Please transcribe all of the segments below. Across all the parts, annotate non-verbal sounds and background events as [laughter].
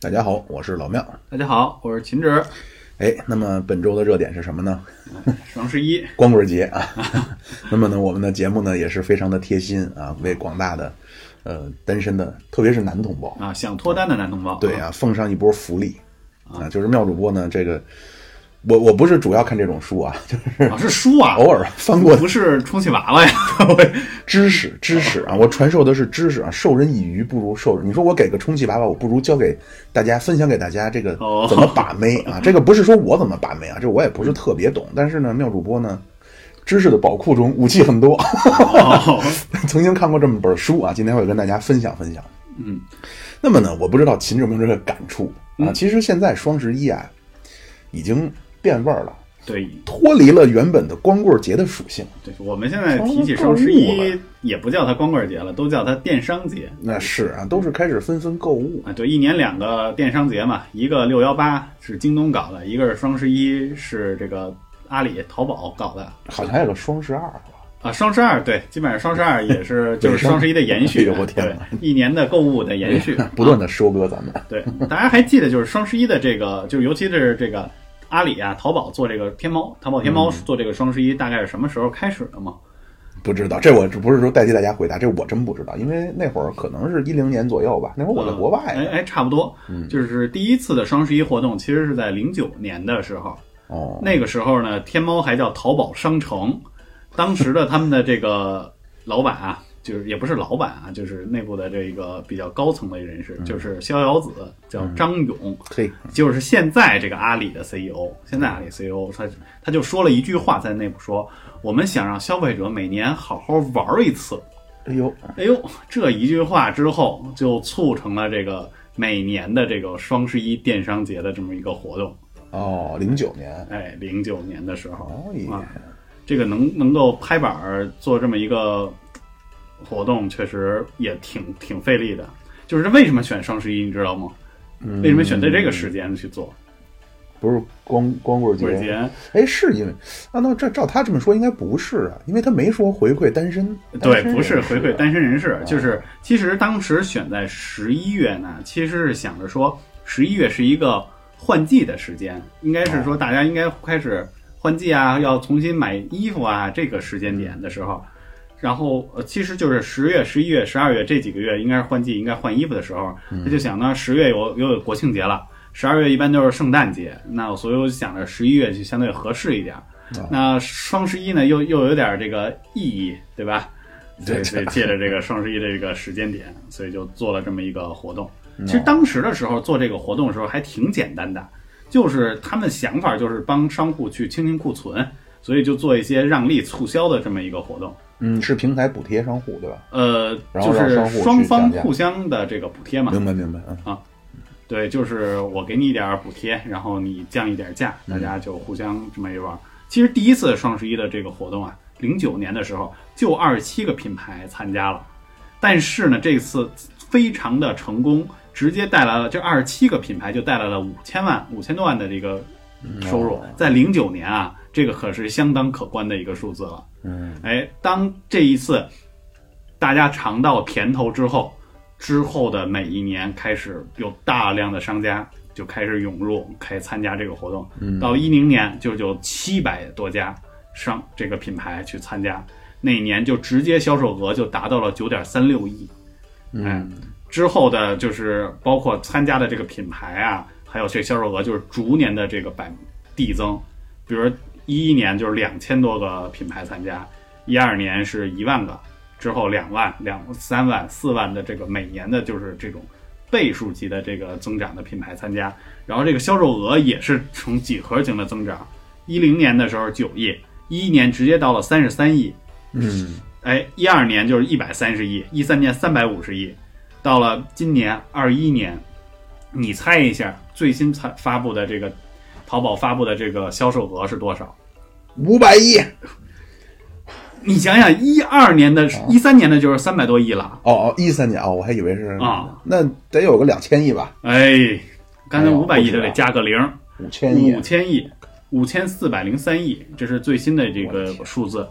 大家好，我是老庙。大家好，我是秦直。哎，那么本周的热点是什么呢？双十一，光棍节啊。那么呢，我们的节目呢也是非常的贴心啊，为广大的呃单身的，特别是男同胞啊，想脱单的男同胞，对啊，奉上一波福利啊，就是妙主播呢这个。我我不是主要看这种书啊，[laughs] 就是啊是书啊，偶尔翻过，不是充气娃娃呀，[laughs] 知识知识啊，我传授的是知识啊，授人以鱼不如授人。你说我给个充气娃娃，我不如教给大家分享给大家这个怎么把妹啊？这个不是说我怎么把妹啊，这我也不是特别懂。但是呢，妙主播呢，知识的宝库中武器很多，[laughs] 曾经看过这么本书啊，今天会跟大家分享分享。嗯，那么呢，我不知道秦志明这个感触啊？其实现在双十一啊，已经。变味儿了，对，脱离了原本的光棍节的属性。对，我们现在提起双十一，也不叫它光棍节了，都叫它电商节。那是啊，都是开始纷纷购物啊。对，一年两个电商节嘛，一个六幺八是京东搞的，一个是双十一是这个阿里淘宝搞的，好像还有个双十二啊，双十二对，基本上双十二也是就是双十一的延续。我天，一年的购物的延续，[laughs] 不断的收割咱们。对，大家还记得就是双十一的这个，就尤其是这个。阿里啊，淘宝做这个天猫，淘宝天猫做这个双十一，大概是什么时候开始的吗？不知道，这我这不是说代替大家回答，这我真不知道，因为那会儿可能是一零年左右吧，那会儿我在国外。哎哎，差不多，就是第一次的双十一活动，其实是在零九年的时候。哦，那个时候呢，天猫还叫淘宝商城，当时的他们的这个老板啊。就是也不是老板啊，就是内部的这个比较高层的人士，就是逍遥子，叫张勇，嘿，就是现在这个阿里的 CEO，现在阿里 CEO，他他就说了一句话在内部说，我们想让消费者每年好好玩一次，哎呦，哎呦，这一句话之后就促成了这个每年的这个双十一电商节的这么一个活动。哦，零九年，哎，零九年的时候，啊，这个能能够拍板做这么一个。活动确实也挺挺费力的，就是为什么选双十一，你知道吗？为什么选在这个时间去做？不是光光棍节？哎，是因为啊？那这照他这么说，应该不是啊，因为他没说回馈单身。对，不是回馈单身人士，就是其实当时选在十一月呢，其实是想着说十一月是一个换季的时间，应该是说大家应该开始换季啊，要重新买衣服啊，这个时间点的时候。然后呃，其实就是十月、十一月、十二月这几个月，应该是换季、应该换衣服的时候。他就想呢，十月有又有国庆节了，十二月一般都是圣诞节，那所以我就想着十一月就相对合适一点。那双十一呢，又又有点这个意义，对吧？对对，借着这个双十一的这个时间点，所以就做了这么一个活动。其实当时的时候做这个活动的时候还挺简单的，就是他们想法就是帮商户去清清库存，所以就做一些让利促销的这么一个活动。嗯，是平台补贴商户对吧？呃，就是双方互相的这个补贴嘛。明白明白，嗯啊，对，就是我给你一点补贴，然后你降一点价，大家就互相这么一玩。其实第一次双十一的这个活动啊，零九年的时候就二十七个品牌参加了，但是呢，这次非常的成功，直接带来了这二十七个品牌就带来了五千万五千多万的这个收入，在零九年啊。这个可是相当可观的一个数字了。嗯，哎，当这一次大家尝到甜头之后，之后的每一年开始有大量的商家就开始涌入，开始参加这个活动。嗯，到一零年就有七百多家商这个品牌去参加，那一年就直接销售额就达到了九点三六亿。嗯，之后的就是包括参加的这个品牌啊，还有这销售额就是逐年的这个百递增，比如。一一年就是两千多个品牌参加，一二年是一万个，之后两万、两三万、四万的这个每年的就是这种倍数级的这个增长的品牌参加，然后这个销售额也是呈几何型的增长。一零年的时候九亿，一一年直接到了三十三亿，嗯，哎，一二年就是一百三十亿，一三年三百五十亿，到了今年二一年，你猜一下最新才发布的这个。淘宝发布的这个销售额是多少？五百亿。你想想，一二年的、一三年的就是三百多亿了。哦哦，一三年哦，我还以为是啊，那得有个两千亿吧？哎，刚才五百亿都得加个零。五千亿，五千亿，五千四百零三亿，这是最新的这个数字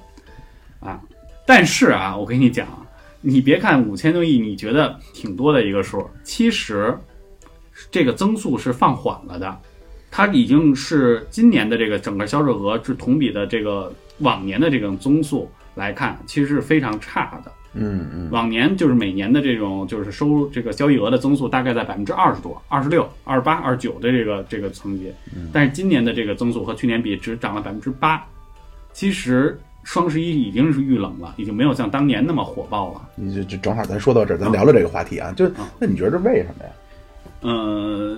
啊。但是啊，我跟你讲，你别看五千多亿，你觉得挺多的一个数，其实这个增速是放缓了的。它已经是今年的这个整个销售额是同比的这个往年的这种增速来看，其实是非常差的。嗯嗯，往年就是每年的这种就是收入这个交易额的增速大概在百分之二十多、二十六、二十八、二十九的这个这个层级，但是今年的这个增速和去年比只涨了百分之八。其实双十一已经是遇冷了，已经没有像当年那么火爆了。你就就正好咱说到这儿，咱聊聊这个话题啊。就那你觉得这为什么呀？呃，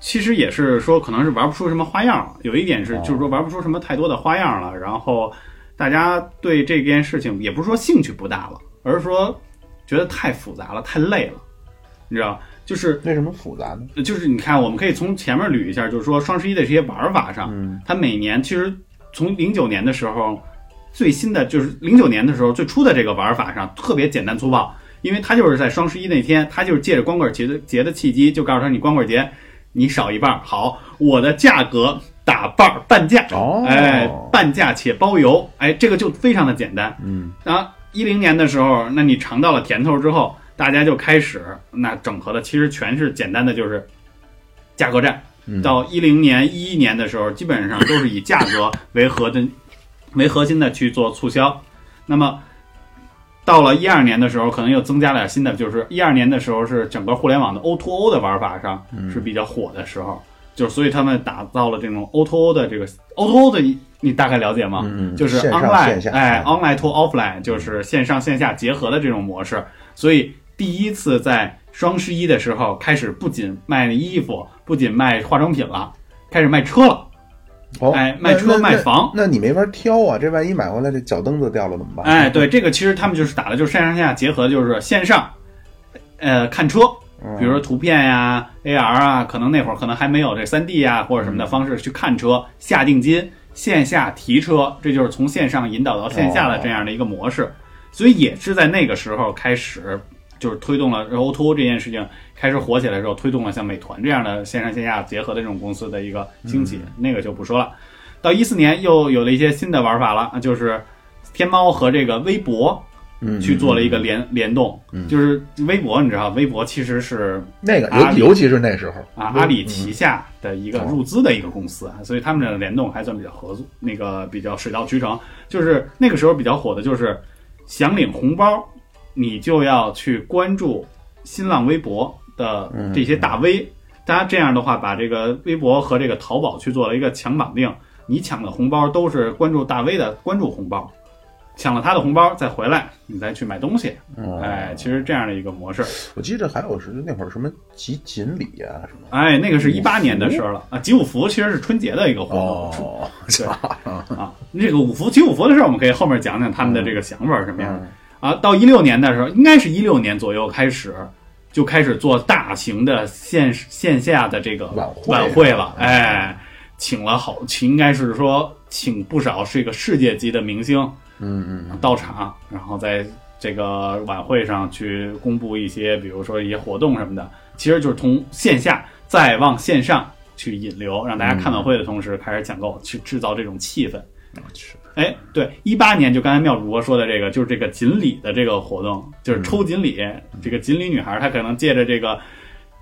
其实也是说可能是玩不出什么花样了。有一点是就是说玩不出什么太多的花样了，然后大家对这件事情也不是说兴趣不大了。而是说，觉得太复杂了，太累了，你知道？就是为什么复杂呢？就是你看，我们可以从前面捋一下，就是说双十一的这些玩法上，它每年其实从零九年的时候，最新的就是零九年的时候最初的这个玩法上特别简单粗暴，因为它就是在双十一那天，它就是借着光棍节的节的契机，就告诉他你光棍节你少一半，好，我的价格打半半价，哎，半价且包邮，哎，这个就非常的简单，嗯，然后。一零年的时候，那你尝到了甜头之后，大家就开始那整合的，其实全是简单的，就是价格战。到一零年、一一年的时候，基本上都是以价格为核的、为核心的去做促销。那么到了一二年的时候，可能又增加了点新的，就是一二年的时候是整个互联网的 O to O 的玩法上是比较火的时候，就是所以他们打造了这种 O to O 的这个 O to O 的。你大概了解吗？嗯就是 online，哎，online to offline，就是线上线下结合的这种模式。所以第一次在双十一的时候开始，不仅卖衣服，不仅卖化妆品了，开始卖车了。哦，哎，卖车卖房，那你没法挑啊！这万一买回来这脚蹬子掉了怎么办？哎，对，这个其实他们就是打的就是线上线下结合，就是线上，呃，看车，比如说图片呀、AR 啊，可能那会儿可能还没有这三 D 呀或者什么的方式去看车，下定金。线下提车，这就是从线上引导到线下的这样的一个模式，所以也是在那个时候开始，就是推动了 O2O 这件事情开始火起来之后，推动了像美团这样的线上线下结合的这种公司的一个兴起。那个就不说了。到一四年又有了一些新的玩法了，就是天猫和这个微博。去做了一个联联动，就是微博，你知道，微博其实是那个尤尤其是那时候啊，阿里旗下的一个入资的一个公司啊，所以他们的联动还算比较合作，那个比较水到渠成。就是那个时候比较火的，就是想领红包，你就要去关注新浪微博的这些大 V，大家这样的话，把这个微博和这个淘宝去做了一个强绑定，你抢的红包都是关注大 V 的关注红包。抢了他的红包再回来，你再去买东西。哎，其实这样的一个模式，我记得还有是那会儿什么集锦礼啊什么。哎，那个是一八年的事了啊。集五福其实是春节的一个活动。哦，对 [laughs] 啊，那个五福集五福的事儿，我们可以后面讲讲他们的这个想法是什么样的啊。到一六年的时候，应该是一六年左右开始，就开始做大型的线线下的这个晚会了。哎，请了好，请应该是说请不少这个世界级的明星。嗯嗯，到场，然后在这个晚会上去公布一些，比如说一些活动什么的，其实就是从线下再往线上去引流，让大家看晚会的同时开始抢购，去制造这种气氛。我去，哎，对，一八年就刚才妙主播说的这个，就是这个锦鲤的这个活动，就是抽锦鲤。这个锦鲤女孩她可能借着这个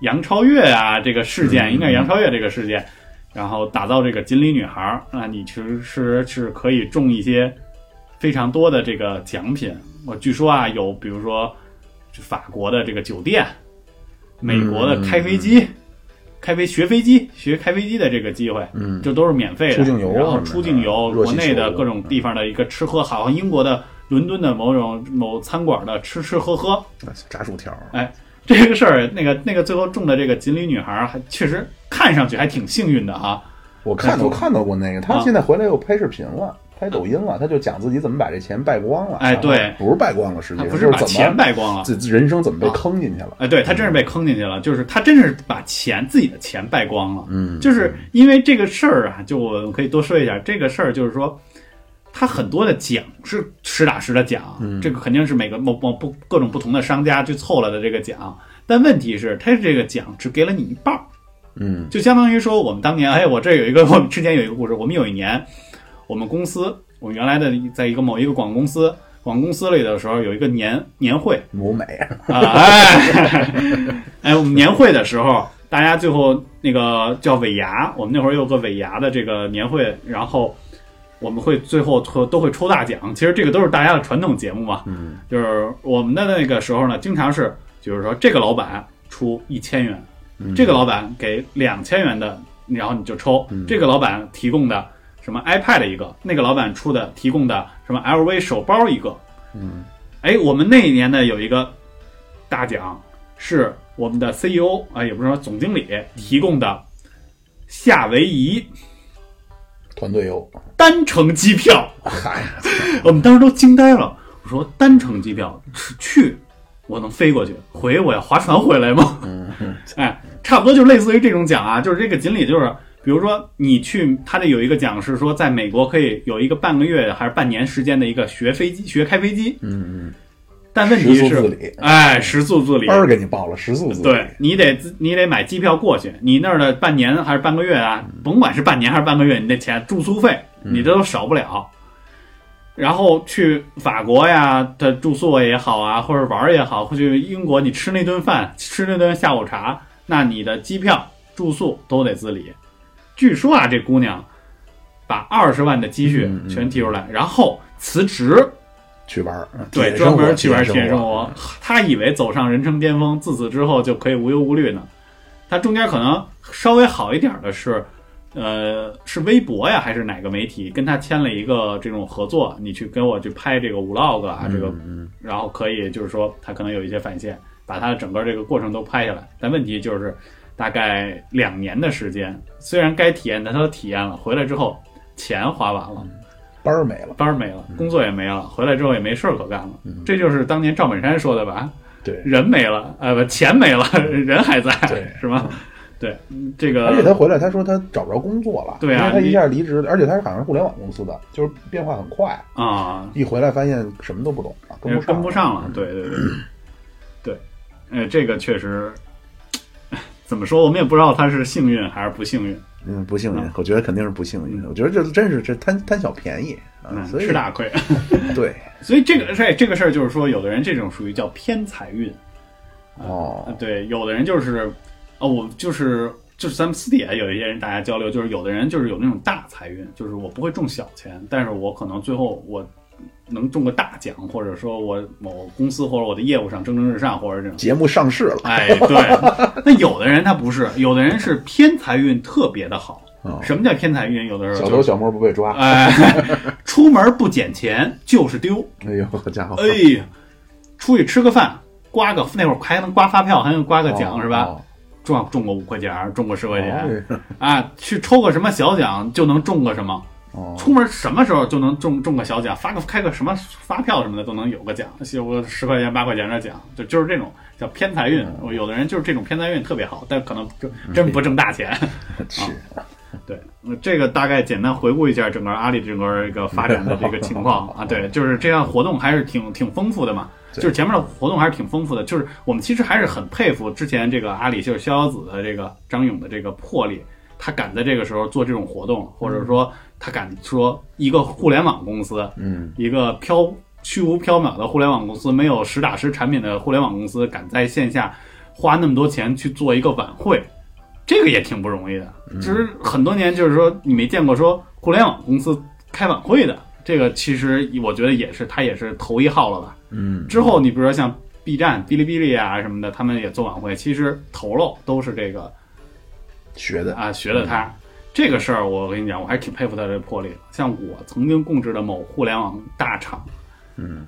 杨超越啊这个事件，应该杨超越这个事件，然后打造这个锦鲤女孩那，你其实是是可以中一些。非常多的这个奖品，我据说啊，有比如说法国的这个酒店，美国的开飞机，开飞学飞机学开飞机的这个机会，嗯，这都是免费的。出境游，然后出境游，国内的各种地方的一个吃喝，好像英国的伦敦的某种某餐馆的吃吃喝喝，炸薯条。哎，这个事儿，那个那个最后中的这个锦鲤女孩，还确实看上去还挺幸运的啊。我看我看到过那个，她现在回来又拍视频了。拍抖音了，他就讲自己怎么把这钱败光了。哎，对，不是败光了，实际上不是把钱败光了，自人生怎么被坑进去了？哎，对他真是被坑进去了，就是他真是把钱自己的钱败光了。嗯，就是因为这个事儿啊，就我可以多说一下这个事儿，就是说他很多的奖是实打实的奖，这个肯定是每个某某不各种不同的商家去凑了的这个奖，但问题是，他这个奖只给了你一半儿。嗯，就相当于说我们当年，哎，我这有一个，我们之前有一个故事，我们有一年。我们公司，我原来的在一个某一个广告公司，我们公司里的时候有一个年年会舞美啊，哎 [laughs] 哎，我们年会的时候，大家最后那个叫尾牙，我们那会儿有个尾牙的这个年会，然后我们会最后都都会抽大奖。其实这个都是大家的传统节目嘛，嗯，就是我们的那个时候呢，经常是就是说这个老板出一千元，嗯这个老板给两千元的，然后你就抽。这个老板提供的什么 iPad 一个，那个老板出的提供的什么 LV 手包一个。嗯，哎，我们那一年呢有一个大奖是我们的 CEO 啊，也不是说总经理提供的夏威夷团队游，单程机票。[laughs] 嗨，我们当时都惊呆了。我说单程机票是去，我能飞过去，回我要划船回来吗？嗯 [laughs] 哎，差不多就类似于这种奖啊，就是这个锦鲤就是，比如说你去，他这有一个讲是说在美国可以有一个半个月还是半年时间的一个学飞机、学开飞机，嗯嗯，但问题是哎，食宿自理班。儿给你报了，食宿自理，对你得自你得买机票过去，你那儿的半年还是半个月啊，甭管是半年还是半个月，你那钱住宿费你这都少不了。然后去法国呀的住宿也好啊，或者玩儿也好，或去英国你吃那顿饭，吃那顿下午茶，那你的机票、住宿都得自理。据说啊，这姑娘把二十万的积蓄全提出来，然后辞职，去玩儿，对，专门去玩体体生验生活。她以为走上人生巅峰，自此之后就可以无忧无虑呢。她中间可能稍微好一点的是，呃，是微博呀，还是哪个媒体跟她签了一个这种合作，你去跟我去拍这个 vlog 啊，这个，嗯然后可以就是说她可能有一些返现，把他整个这个过程都拍下来。但问题就是，大概两年的时间，虽然该体验的他都体验了，回来之后钱花完了。班儿没了，班儿没了，工作也没了，回来之后也没事儿可干了。这就是当年赵本山说的吧？对，人没了，呃，不，钱没了，[laughs] 人还在，对是吗？对，这个而且他回来，他说他找不着工作了，对啊因为他一下离职，而且他是好像是互联网公司的，就是变化很快，啊，一回来发现什么都不懂了，跟不上了。对对对，[clears throat] 对，呃，这个确实怎么说，我们也不知道他是幸运还是不幸运，嗯，不幸运嗯，我觉得肯定是不幸运。我觉得这真是这贪贪小便宜啊，嗯，所以吃大亏。[laughs] 对所以这个事这个事儿就是说，有的人这种属于叫偏财运。哦，对，有的人就是，哦，我就是就是咱们私底下有一些人大家交流，就是有的人就是有那种大财运，就是我不会中小钱，但是我可能最后我能中个大奖，或者说我某公司或者我的业务上蒸蒸日上，或者这种。节目上市了，哎，对，那有的人他不是，[laughs] 有的人是偏财运特别的好。哦什么叫偏财运？有的时候就是小偷小摸不被抓，哎，[laughs] 出门不捡钱就是丢。哎呦，好家伙，哎呀，出去吃个饭，刮个那会儿还能刮发票，还能刮个奖、哦是吧？哦中中个五块钱，中个十块钱、哦啊，去抽个什么小奖就能中个什么，哦，出门什么时候就能中中个小奖，发个开个什么发票什么的都能有个奖，有个十块钱八块钱的奖，就就是这种叫偏财运。我有的人就是这种偏财运特别好，但可能就 [laughs] 真不挣大钱。是 [laughs] 对，那这个大概简单回顾一下整个阿里整个一个发展的这个情况啊。对，就是这样活动还是挺挺丰富的嘛。就是前面的活动还是挺丰富的，就是我们其实还是很佩服之前这个阿里就是逍遥子的这个张勇的这个魄力，他敢在这个时候做这种活动，或者说他敢说一个互联网公司，嗯，一个飘虚无缥缈的互联网公司，没有实打实产品的互联网公司，敢在线下花那么多钱去做一个晚会，这个也挺不容易的。其实很多年，就是说你没见过说互联网公司开晚会的，这个其实我觉得也是他也是头一号了吧。嗯，之后你比如说像 B 站、哔哩哔哩啊什么的，他们也做晚会，其实头喽都是这个学的啊学的他。这个事儿我跟你讲，我还是挺佩服他这魄力的。像我曾经供职的某互联网大厂，嗯，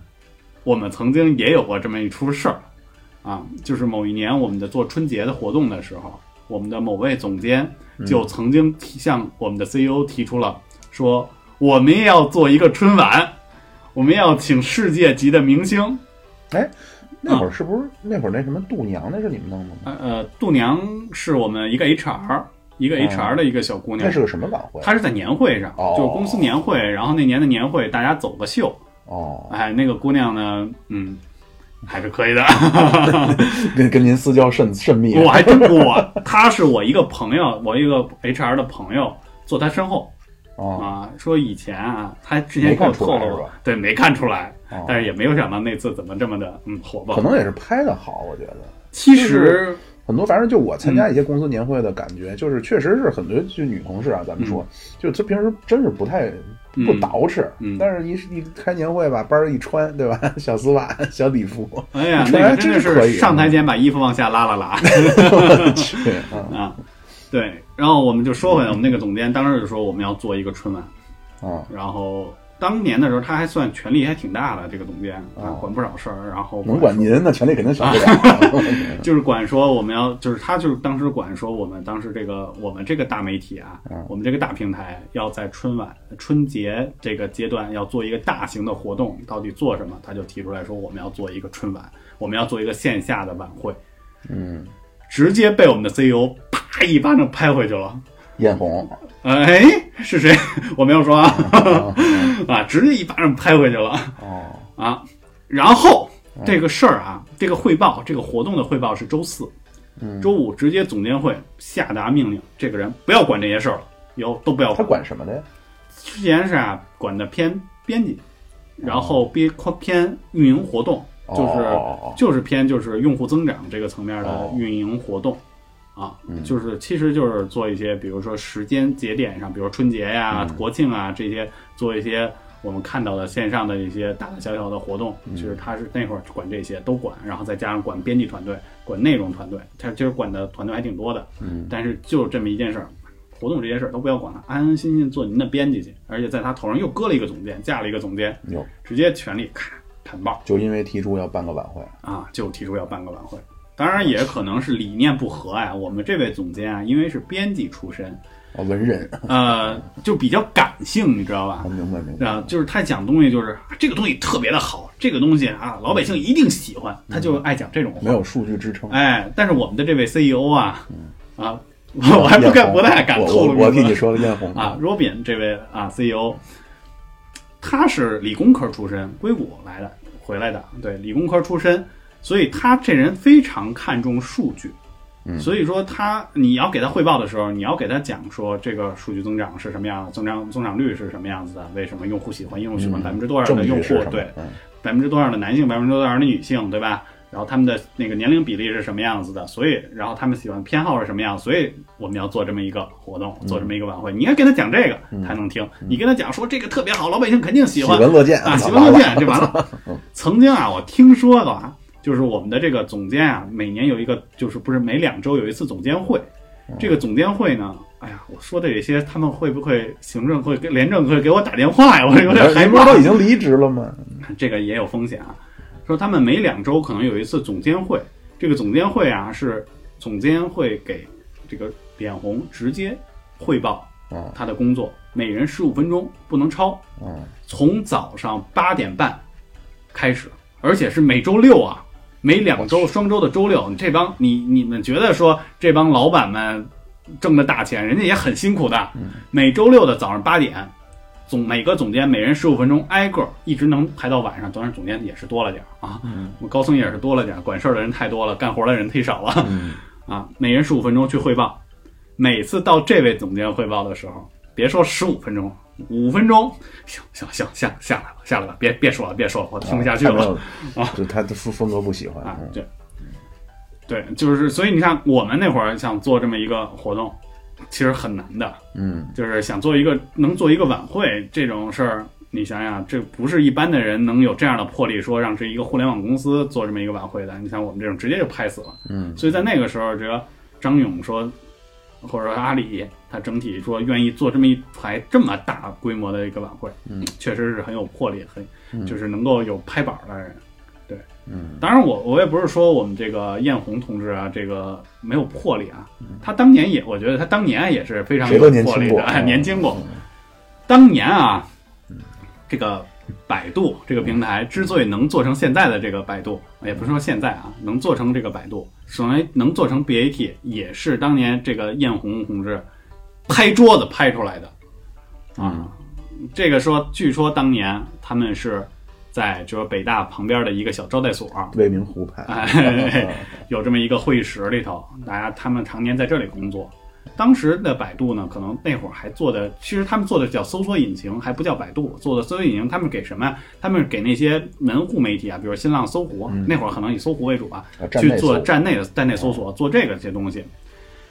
我们曾经也有过这么一出事儿，啊，就是某一年我们在做春节的活动的时候，我们的某位总监就曾经提向我们的 CEO 提出了说，我们也要做一个春晚，我们要请世界级的明星，哎，那会儿是不是那会儿那什么度娘那是你们弄的吗？呃呃，度娘是我们一个 HR，一个 HR 的一个小姑娘。那，是个什么晚会？她是在年会上，哦。就是公司年会，然后那年的年会大家走个秀，哦，哎，那个姑娘呢，嗯，还是可以的。[laughs] 跟跟您私交甚甚密，我还真我，她是我一个朋友，我一个 HR 的朋友，坐她身后。哦，啊，说以前啊，她之前跟我透露没看出来是吧，对，没看出来，但是也没有想到那次怎么这么的嗯火爆。可能也是拍的好，我觉得。其实很多，反正就我参加一些公司年会的感觉，就是确实是很多就女同事啊，咱们说，就她平时真是不太不捯饬，但是一一开年会吧，班儿一穿，对吧？[laughs] 小丝袜、小礼服，哎呀，那个真的是上台前把衣服往下拉了拉。[laughs] 啊！对，然后我们就说回来，我们那个总监当时就说我们要做一个春晚啊，然后。当年的时候，他还算权力还挺大的，这个总监啊，管不少事儿。然后能管您，那权力肯定小不了。[laughs] 就是管说我们要，就是他就是当时管说我们当时这个我们这个大媒体啊，我们这个大平台要在春晚春节这个阶段要做一个大型的活动，到底做什么？他就提出来说我们要做一个春晚，我们要做一个线下的晚会。嗯，直接被我们的 CEO 啪一巴掌拍回去了。艳红。哎，是谁？[laughs] 我没有说啊，[laughs] 啊，直接一巴掌拍回去了。哦，啊，然后这个事儿啊，这个汇报，这个活动的汇报是周四，周五直接总监会下达命令，这个人不要管这些事儿了，以后都不要管。他管什么的呀？之前是啊，管的偏编辑，然后偏偏运营活动，就是就是偏就是用户增长这个层面的运营活动。啊，就是，其实就是做一些，比如说时间节点上，比如春节呀、国庆啊这些，做一些我们看到的线上的一些大大小小的活动。其实他是那会儿管这些都管，然后再加上管编辑团队、管内容团队，他其实管的团队还挺多的。嗯，但是就这么一件事儿，活动这些事儿都不要管了，安安心心做您的编辑去。而且在他头上又搁了一个总监，架了一个总监，直接权力咔砍爆。就因为提出要办个晚会啊，就提出要办个晚会。当然也可能是理念不合呀。我们这位总监啊，因为是编辑出身，啊，文人，[laughs] 呃，就比较感性，你知道吧？明白明白。啊，就是他讲东西，就是这个东西特别的好，这个东西啊，老百姓一定喜欢，他就爱讲这种话。没有数据支撑。哎，但是我们的这位 CEO 啊，啊，我还不敢不太敢透露。我替你说了艳红啊，Robin 这位啊 CEO，他是理工科出身，硅谷来的回来的，对，理工科出身。所以他这人非常看重数据，所以说他你要给他汇报的时候，你要给他讲说这个数据增长是什么样的，增长增长率是什么样子的，为什么用户喜欢，用户喜欢百分之多少的用户，对，百分之多少的男性，百分之多少的女性，对吧？然后他们的那个年龄比例是什么样子的？所以，然后他们喜欢偏好是什么样？所以我们要做这么一个活动，做这么一个晚会，你应该跟他讲这个，他能听。你跟他讲说这个特别好，老百姓肯定喜欢，喜闻乐见啊，喜闻乐见就完了。[laughs] 曾经啊，我听说过啊。就是我们的这个总监啊，每年有一个，就是不是每两周有一次总监会。这个总监会呢，哎呀，我说的有些，他们会不会行政会、廉政会给我打电话呀？我有点害怕。都已经离职了吗？这个也有风险啊。说他们每两周可能有一次总监会，这个总监会啊是总监会给这个脸红直接汇报他的工作，每人十五分钟，不能超。从早上八点半开始，而且是每周六啊。每两周双周的周六，这帮你你们觉得说这帮老板们挣的大钱，人家也很辛苦的。每周六的早上八点，总每个总监每人十五分钟，挨个一直能排到晚上。当然总监也是多了点啊，我高层也是多了点，管事儿的人太多了，干活的人忒少了啊。每人十五分钟去汇报，每次到这位总监汇报的时候，别说十五分钟。五分钟，行行行，下下来吧，下来吧，别别说了，别说了，我听不下去了。啊！就他的风风格不喜欢。啊，对，对，就是所以你看，我们那会儿想做这么一个活动，其实很难的，嗯，就是想做一个能做一个晚会这种事儿，你想想，这不是一般的人能有这样的魄力，说让这一个互联网公司做这么一个晚会的。你像我们这种，直接就拍死了，嗯，所以在那个时候，这个张勇说。或者说阿里，他整体说愿意做这么一台这么大规模的一个晚会，嗯，确实是很有魄力，很就是能够有拍板的人，对，嗯，当然我我也不是说我们这个艳红同志啊，这个没有魄力啊，他当年也，我觉得他当年也是非常有魄力的，[laughs] 年轻过，当年啊，这个。百度这个平台之所以能做成现在的这个百度，也不是说现在啊，能做成这个百度，首先能做成 BAT，也是当年这个艳红同志拍桌子拍出来的啊。这个说，据说当年他们是在就是北大旁边的一个小招待所，未名湖畔，有这么一个会议室里头，大家他们常年在这里工作，当时的百度呢，可能那会儿还做的，其实他们做的叫搜索引擎，还不叫百度，做的搜索引擎，他们给什么呀？他们给那些门户媒体啊，比如新浪、搜狐，那会儿可能以搜狐为主啊，去做站内的站内搜索，做这个些东西。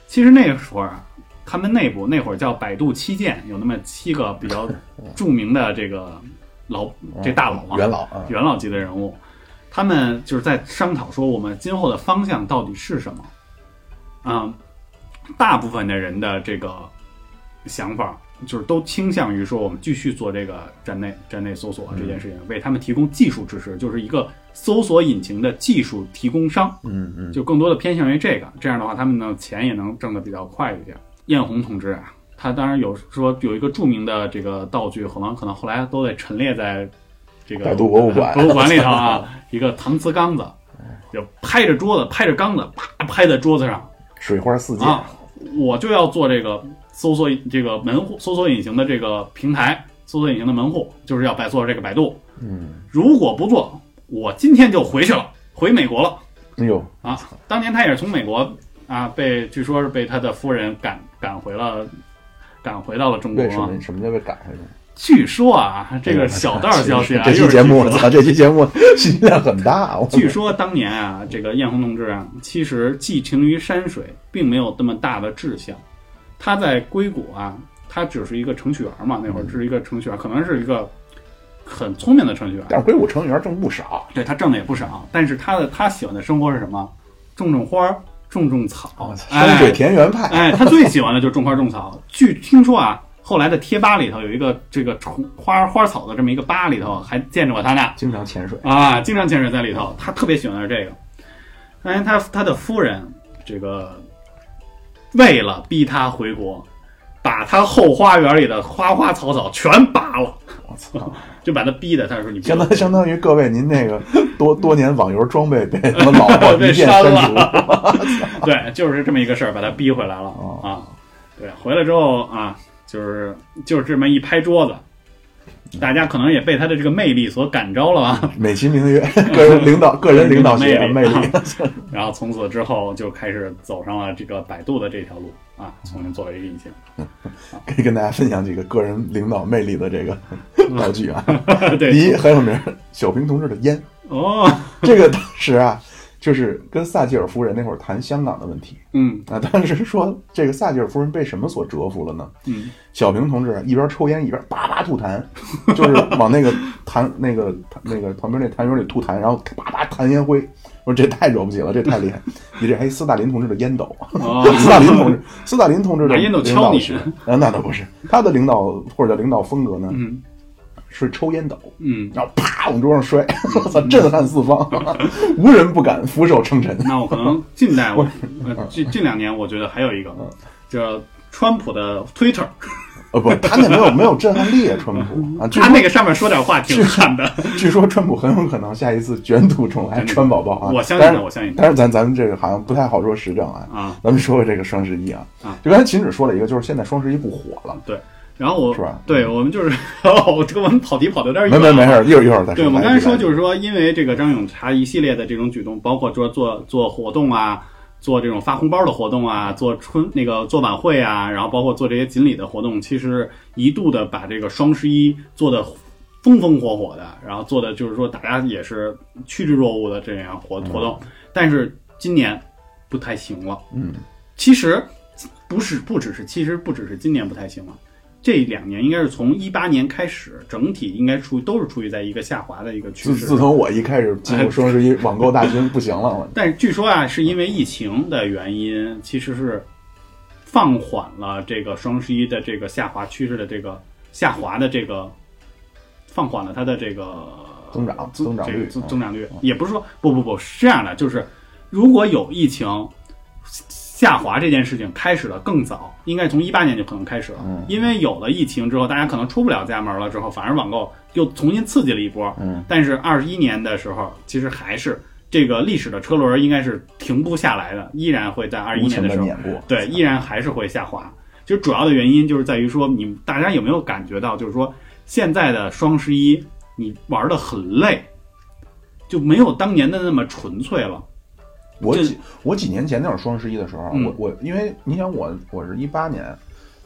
其实那个时候啊，他们内部那会儿叫百度七剑，有那么七个比较著名的这个老 [laughs] 这大佬啊，元老元老级的人物，他们就是在商讨说我们今后的方向到底是什么，嗯。大部分的人的这个想法，就是都倾向于说，我们继续做这个站内站内搜索这件事情，为他们提供技术支持，就是一个搜索引擎的技术提供商。嗯嗯，就更多的偏向于这个，这样的话，他们呢钱也能挣得比较快一点。艳红同志啊，他当然有说有一个著名的这个道具，可能可能后来都得陈列在这个百度博物馆博物馆里头啊，[laughs] 一个搪瓷缸子，就拍着桌子，拍着缸子，啪拍在桌子上。水花四溅，我就要做这个搜索这个门户搜索引擎的这个平台，搜索引擎的门户，就是要摆做这个百度。嗯，如果不做，我今天就回去了，回美国了。哎呦啊！当年他也是从美国啊，被据说是被他的夫人赶赶回了，赶回到了中国。为什么？什么叫被赶回来？据说啊，这个小道消息啊，这期节目，操，这期节目信息量很大。据说当年啊，这个艳红同志啊，其实寄情于山水，并没有那么大的志向。他在硅谷啊，他只是一个程序员嘛，那会儿只是一个程序员，可能是一个很聪明的程序员。但是硅谷程序员挣不少，对他挣的也不少。但是他的他喜欢的生活是什么？种种花，种种草，山水田园派。哎，他最喜欢的就是种花种草。据听说啊。后来的贴吧里头有一个这个虫花花草的这么一个吧里头，还见着过他呢。经常潜水啊，经常潜水在里头。他特别喜欢的是这个。当然，他他的夫人这个为了逼他回国，把他后花园里的花花草草全拔了。我操！[laughs] 就把他逼的，他说：“你相当相当于各位，您那个多 [laughs] 多年网游装备被他老婆 [laughs] 被删了。对，就是这么一个事儿，把他逼回来了啊。对，回来之后啊。就是就是这么一拍桌子，大家可能也被他的这个魅力所感召了吧？[laughs] 美其名曰个人领导，个人领导魅力，魅力。然后从此之后就开始走上了这个百度的这条路啊，重新作为一个引擎。可以跟大家分享几个个人领导魅力的这个道具啊。[laughs] 第一很有名，小平同志的烟哦，这个当时啊。就是跟撒切尔夫人那会儿谈香港的问题，嗯啊，当时说这个撒切尔夫人被什么所折服了呢？嗯，小平同志一边抽烟一边叭叭吐痰，[laughs] 就是往那个痰那个那个旁边那痰盂里吐痰，然后叭叭弹烟灰。我说这太惹不起了，这太厉害！你这还斯大林同志的烟斗，[laughs] 斯大林同志，[laughs] 斯大林同志的烟斗敲你啊，那倒不是他的领导或者叫领导风格呢？嗯。是抽烟斗，嗯，然后啪往桌上摔，[laughs] 我操，震撼四方，[laughs] 无人不敢俯首称臣。那我可能近代，我近近两年，我觉得还有一个叫川普的 Twitter，呃不，他那没有没有震撼力啊，川普啊，他那个上面说点话挺狠的。[laughs] 据说川普很有可能下一次卷土重来，川宝宝啊，我相信，我相信。但是咱咱们这个好像不太好说实证啊，啊，咱们说说这个双十一啊，啊，就刚才秦止说了一个，就是现在双十一不火了，对。然后我是吧？对我们就是，[laughs] 哦，这个我们跑题跑的有点远。没没没事，一会儿一会儿再说。对我们刚才说就是说，因为这个张永茶一系列的这种举动，包括说做做活动啊，做这种发红包的活动啊，做春那个做晚会啊，然后包括做这些锦鲤的活动，其实一度的把这个双十一做的风风火火的，然后做的就是说大家也是趋之若鹜的这样活活动。但是今年不太行了。嗯，其实不是，不只是，其实不只是今年不太行了。这两年应该是从一八年开始，整体应该处都是处于在一个下滑的一个趋势。自自从我一开始进入双十一网购大军不行了，[laughs] 但是据说啊，是因为疫情的原因，其实是放缓了这个双十一的这个下滑趋势的这个下滑的这个放缓了它的这个增长增长率增增长率，也不是说不不不是这样的，就是如果有疫情。下滑这件事情开始的更早，应该从一八年就可能开始了。嗯，因为有了疫情之后，大家可能出不了家门了，之后反而网购又重新刺激了一波。嗯，但是二一年的时候，其实还是这个历史的车轮应该是停不下来的，依然会在二一年的时候，对，依然还是会下滑。其实主要的原因就是在于说，你大家有没有感觉到，就是说现在的双十一你玩的很累，就没有当年的那么纯粹了。我几我几年前那会儿双十一的时候，我我因为你想我我是一八年，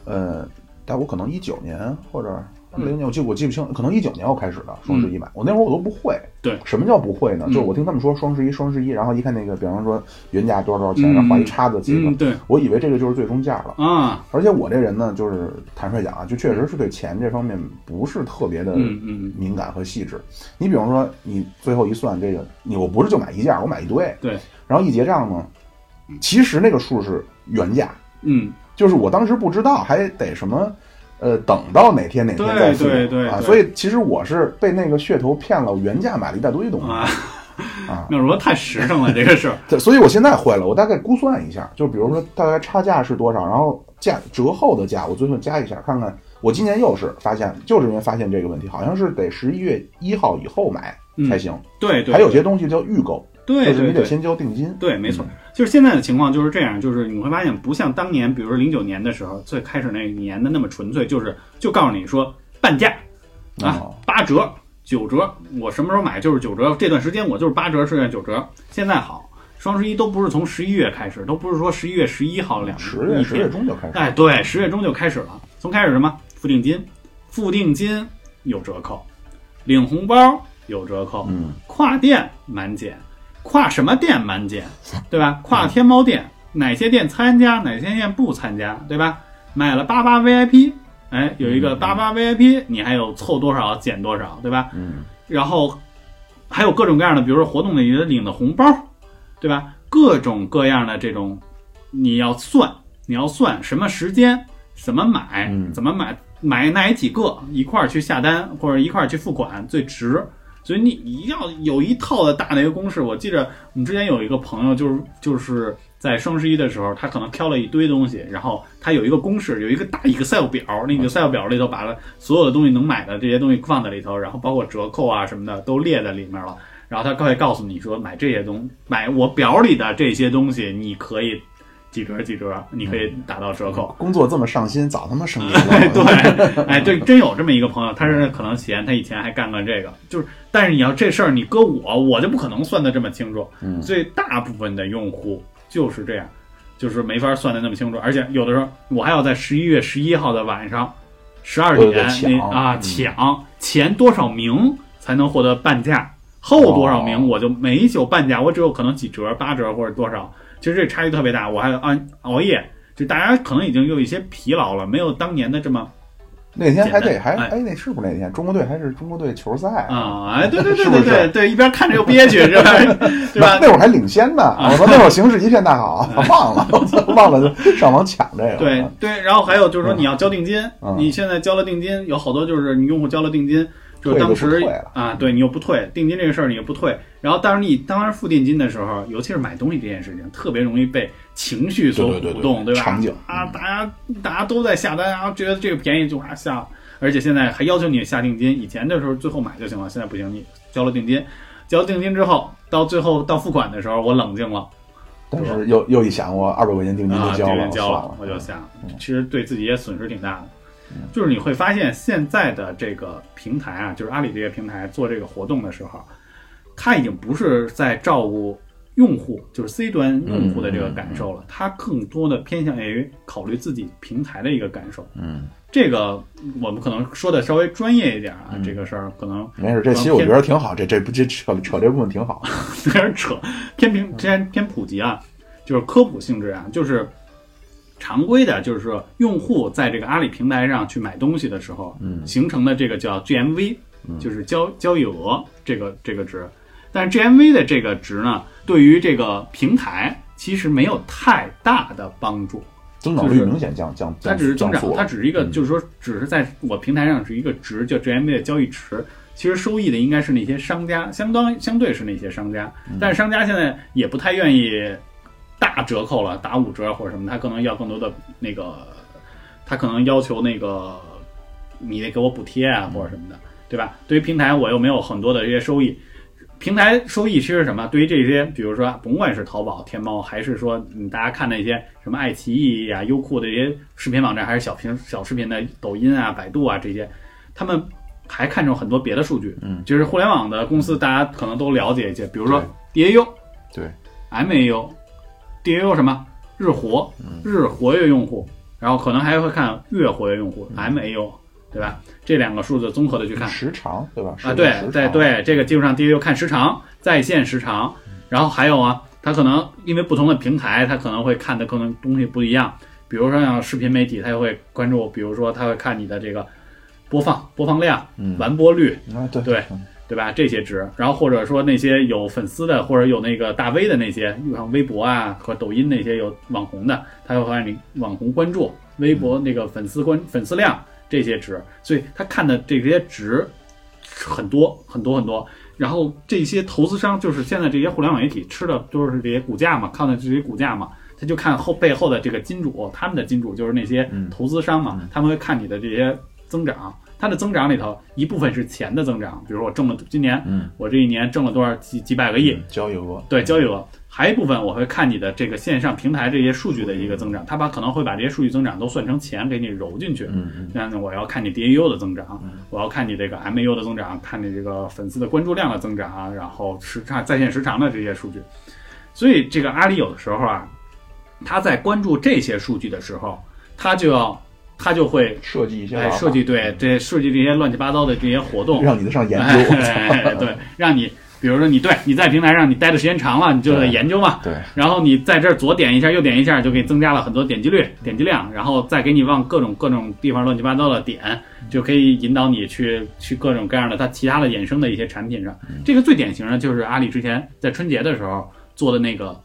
呃，但我可能一九年或者。零年我记我记不清，可能一九年我开始的双十一买，我那会儿我都不会。对，什么叫不会呢？就是我听他们说双十一，双十一，然后一看那个，比方说原价多少多少钱，然后画一叉子，几个，对，我以为这个就是最终价了啊。而且我这人呢，就是坦率讲啊，就确实是对钱这方面不是特别的敏感和细致。你比方说，你最后一算这个，你我不是就买一件，我买一堆，对，然后一结账呢，其实那个数是原价，嗯，就是我当时不知道，还得什么。呃，等到哪天哪天再付啊！所以其实我是被那个噱头骗了，原价买了一大堆东西啊！啊，[laughs] 那说太实诚了，这个事儿。[laughs] 所以我现在会了，我大概估算一下，就比如说大概差价是多少，然后价折后的价，我最后加一下，看看。我今年又是发现，就是因为发现这个问题，好像是得十一月一号以后买才行。对对，还有些东西叫预购。对，就是你得先交定金。对，没错，就是现在的情况就是这样，就是你会发现不像当年，比如说零九年的时候，最开始那年的那么纯粹，就是就告诉你说半价啊，八折、九折，我什么时候买就是九折，这段时间我就是八折，剩下九折。现在好，双十一都不是从十一月开始，都不是说十一月十一号两十月十月中就开始。哎，对，十月中就开始了，从开始什么付定金，付定金有折扣，领红包有折扣，嗯，跨店满减。跨什么店满减，[laughs] 对吧？跨天猫店，哪些店参加，哪些店不参加，对吧？买了八八 VIP，哎，有一个八八 VIP，你还有凑多少减多少，对吧？嗯。然后还有各种各样的，比如说活动里的领的红包，对吧？各种各样的这种，你要算，你要算什么时间，怎么买，怎么买，买哪几个一块儿去下单或者一块儿去付款最值。所以你一定要有一套的大的一个公式。我记着我们之前有一个朋友，就是就是在双十一的时候，他可能挑了一堆东西，然后他有一个公式，有一个大 Excel 表，那个 Excel 表里头把了所有的东西能买的这些东西放在里头，然后包括折扣啊什么的都列在里面了。然后他会告诉你说，买这些东买我表里的这些东西，你可以。几折几折，你可以打到折扣。工作这么上心，早他妈升级了。[laughs] 对，哎，对，真有这么一个朋友，他是可能嫌他以前还干过这个，就是，但是你要这事儿你搁我，我就不可能算得这么清楚。嗯，所以大部分的用户就是这样，就是没法算得那么清楚，而且有的时候我还要在十一月十一号的晚上十二点那啊抢前多少名才能获得半价，后多少名我就没有半价，我只有可能几折、八折或者多少。其实这差距特别大，我还熬熬夜，就大家可能已经有一些疲劳了，没有当年的这么。那天还得还哎，那是不是那天中国队还是中国队球赛啊？哎，对对对对对对，一边看着又憋屈，是吧？对吧？那会儿还领先呢，我说那会儿形势一片大好，[laughs] 忘了忘了就上网抢这个。对对，然后还有就是说你要交定金，你现在交了定金，有好多就是你用户交了定金。就当时啊，对你又不退定金这个事儿，你又不退。然后，但是你当时付定金的时候，尤其是买东西这件事情，特别容易被情绪所鼓动，对吧？啊，大家大家都在下单，然后觉得这个便宜就啊下，而且现在还要求你下定金。以前的时候最后买就行了，现在不行，你交了定金，交定金之后，到最后到付款的时候，我冷静了，但是又又一想，我二百块钱定金就交了，交了，我就想，其实对自己也损失挺大的。就是你会发现，现在的这个平台啊，就是阿里这些平台做这个活动的时候，它已经不是在照顾用户，就是 C 端用户的这个感受了，它更多的偏向于考虑自己平台的一个感受。嗯，这个我们可能说的稍微专业一点啊，这个事儿可能没事。这期我觉得挺好，这这不这扯扯这部分挺好，[laughs] 有点扯，偏平偏偏普及啊，就是科普性质啊，就是。常规的，就是说，用户在这个阿里平台上去买东西的时候，嗯，形成的这个叫 GMV，就是交交易额这个这个值。但是 GMV 的这个值呢，对于这个平台其实没有太大的帮助，增长率明显降降。它只是增长，它只是一个，就是说，只是在我平台上是一个值，叫 GMV 的交易值。其实收益的应该是那些商家，相当相对是那些商家，但是商家现在也不太愿意。大折扣了，打五折或者什么，他可能要更多的那个，他可能要求那个，你得给我补贴啊或者什么的，对吧？对于平台，我又没有很多的这些收益。平台收益其实什么？对于这些，比如说，甭管是淘宝、天猫，还是说你，大家看那些什么爱奇艺啊、优酷的这些视频网站，还是小屏小视频的抖音啊、百度啊这些，他们还看重很多别的数据。嗯，就是互联网的公司，大家可能都了解一些，比如说 DAU，对。MAU，DAU 什么日活日活跃用户，然后可能还会看月活跃用户 MAU，对吧？这两个数字综合的去看。时长，对吧？啊，对对对，这个基础上 DAU 看时长，在线时长，然后还有啊，它可能因为不同的平台，它可能会看的可能东西不一样。比如说像视频媒体，它就会关注，比如说它会看你的这个播放播放量、完播率，对对对吧？这些值，然后或者说那些有粉丝的或者有那个大 V 的那些，像微博啊和抖音那些有网红的，他会让你网红关注，微博那个粉丝关粉丝量这些值，所以他看的这些值很多很多很多。然后这些投资商就是现在这些互联网媒体吃的都是这些股价嘛，看的这些股价嘛。他就看后背后的这个金主，他们的金主就是那些投资商嘛，他们会看你的这些增长，它的增长里头一部分是钱的增长，比如说我挣了今年，我这一年挣了多少几几百个亿。交易额，对交易额，还一部分我会看你的这个线上平台这些数据的一个增长，他把可能会把这些数据增长都算成钱给你揉进去，那我要看你 DAU 的增长，我要看你这个 MAU 的增长，看你这个粉丝的关注量的增长，然后时长在线时长的这些数据，所以这个阿里有的时候啊。他在关注这些数据的时候，他就要，他就会设计一些，哎，设计对这设计这些乱七八糟的这些活动，让你的上研究，对，让你，比如说你对你在平台上你待的时间长了，你就得研究嘛，对，然后你在这儿左点一下，右点一下，就给增加了很多点击率、点击量，然后再给你往各种各种地方乱七八糟的点，就可以引导你去去各种各样的它其他的衍生的一些产品上。这个最典型的就是阿里之前在春节的时候做的那个。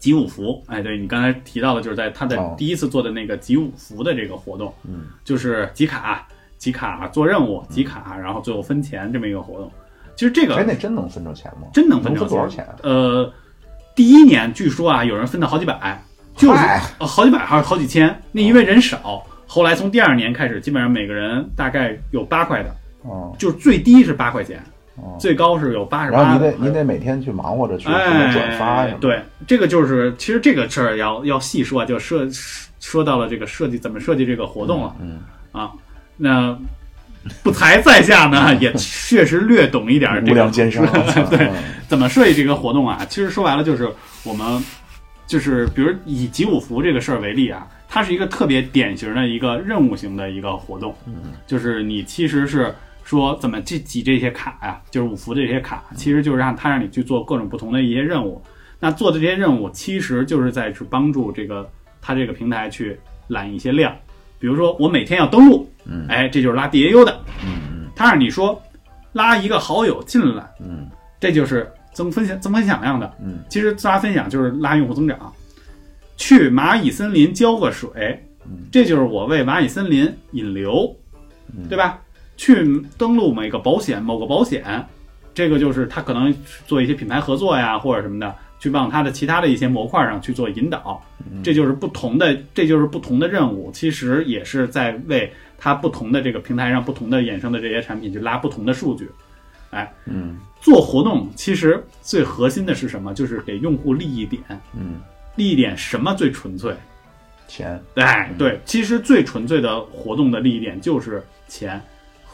集五福，哎，对你刚才提到的，就是在他的第一次做的那个集五福的这个活动，嗯，就是集卡、集卡做任务、集卡，然后最后分钱这么一个活动。其实这个，哎，那真能分着钱吗？真能分着多少钱？呃，第一年据说啊，有人分到好几百，就是好几百还是好几千。那因为人少，后来从第二年开始，基本上每个人大概有八块的，哦，就是最低是八块钱。最高是有八十八，然后你得你得每天去忙活着去转发呀。对，这个就是其实这个事儿要要细说，就设说到了这个设计怎么设计这个活动了。嗯啊，那不才在下呢，[laughs] 也确实略懂一点这个。无量奸商。[laughs] 对，[laughs] 怎么设计这个活动啊？其实说白了就是我们就是比如以集五福这个事儿为例啊，它是一个特别典型的一个任务型的一个活动。嗯，就是你其实是。说怎么去挤这些卡呀？就是五福的这些卡，其实就是让他让你去做各种不同的一些任务。那做的这些任务，其实就是在去帮助这个他这个平台去揽一些量。比如说我每天要登录，嗯，哎，这就是拉 DAU 的，嗯嗯，他让你说拉一个好友进来，嗯，这就是增分享增分享量的，嗯，其实拉分享就是拉用户增长。去蚂蚁森林浇个水，嗯，这就是我为蚂蚁森林引流，对吧？去登录某个保险，某个保险，这个就是他可能做一些品牌合作呀，或者什么的，去往他的其他的一些模块上去做引导，这就是不同的，这就是不同的任务，其实也是在为他不同的这个平台上不同的衍生的这些产品去拉不同的数据，哎，嗯，做活动其实最核心的是什么？就是给用户利益点，嗯，利益点什么最纯粹？钱，哎，对，其实最纯粹的活动的利益点就是钱。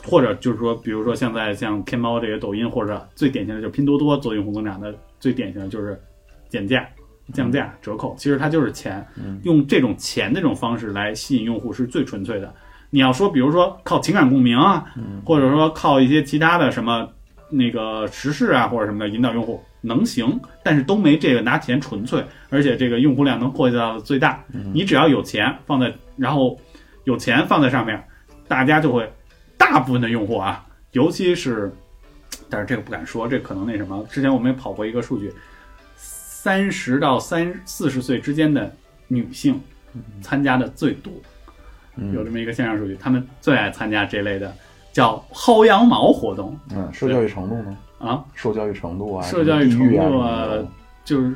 或者就是说，比如说现在像天猫这些抖音，或者最典型的就是拼多多做用户增长的最典型的就是减价、降价、折扣，其实它就是钱，用这种钱的这种方式来吸引用户是最纯粹的。你要说，比如说靠情感共鸣啊，或者说靠一些其他的什么那个时事啊或者什么的引导用户能行，但是都没这个拿钱纯粹，而且这个用户量能扩大到最大。你只要有钱放在，然后有钱放在上面，大家就会。大部分的用户啊，尤其是，但是这个不敢说，这可能那什么。之前我们也跑过一个数据，三十到三四十岁之间的女性参加的最多，有这么一个线上数据，他们最爱参加这类的叫薅羊毛活动。嗯，受教育程度呢？啊，受教育程度啊，受教育程度啊，就是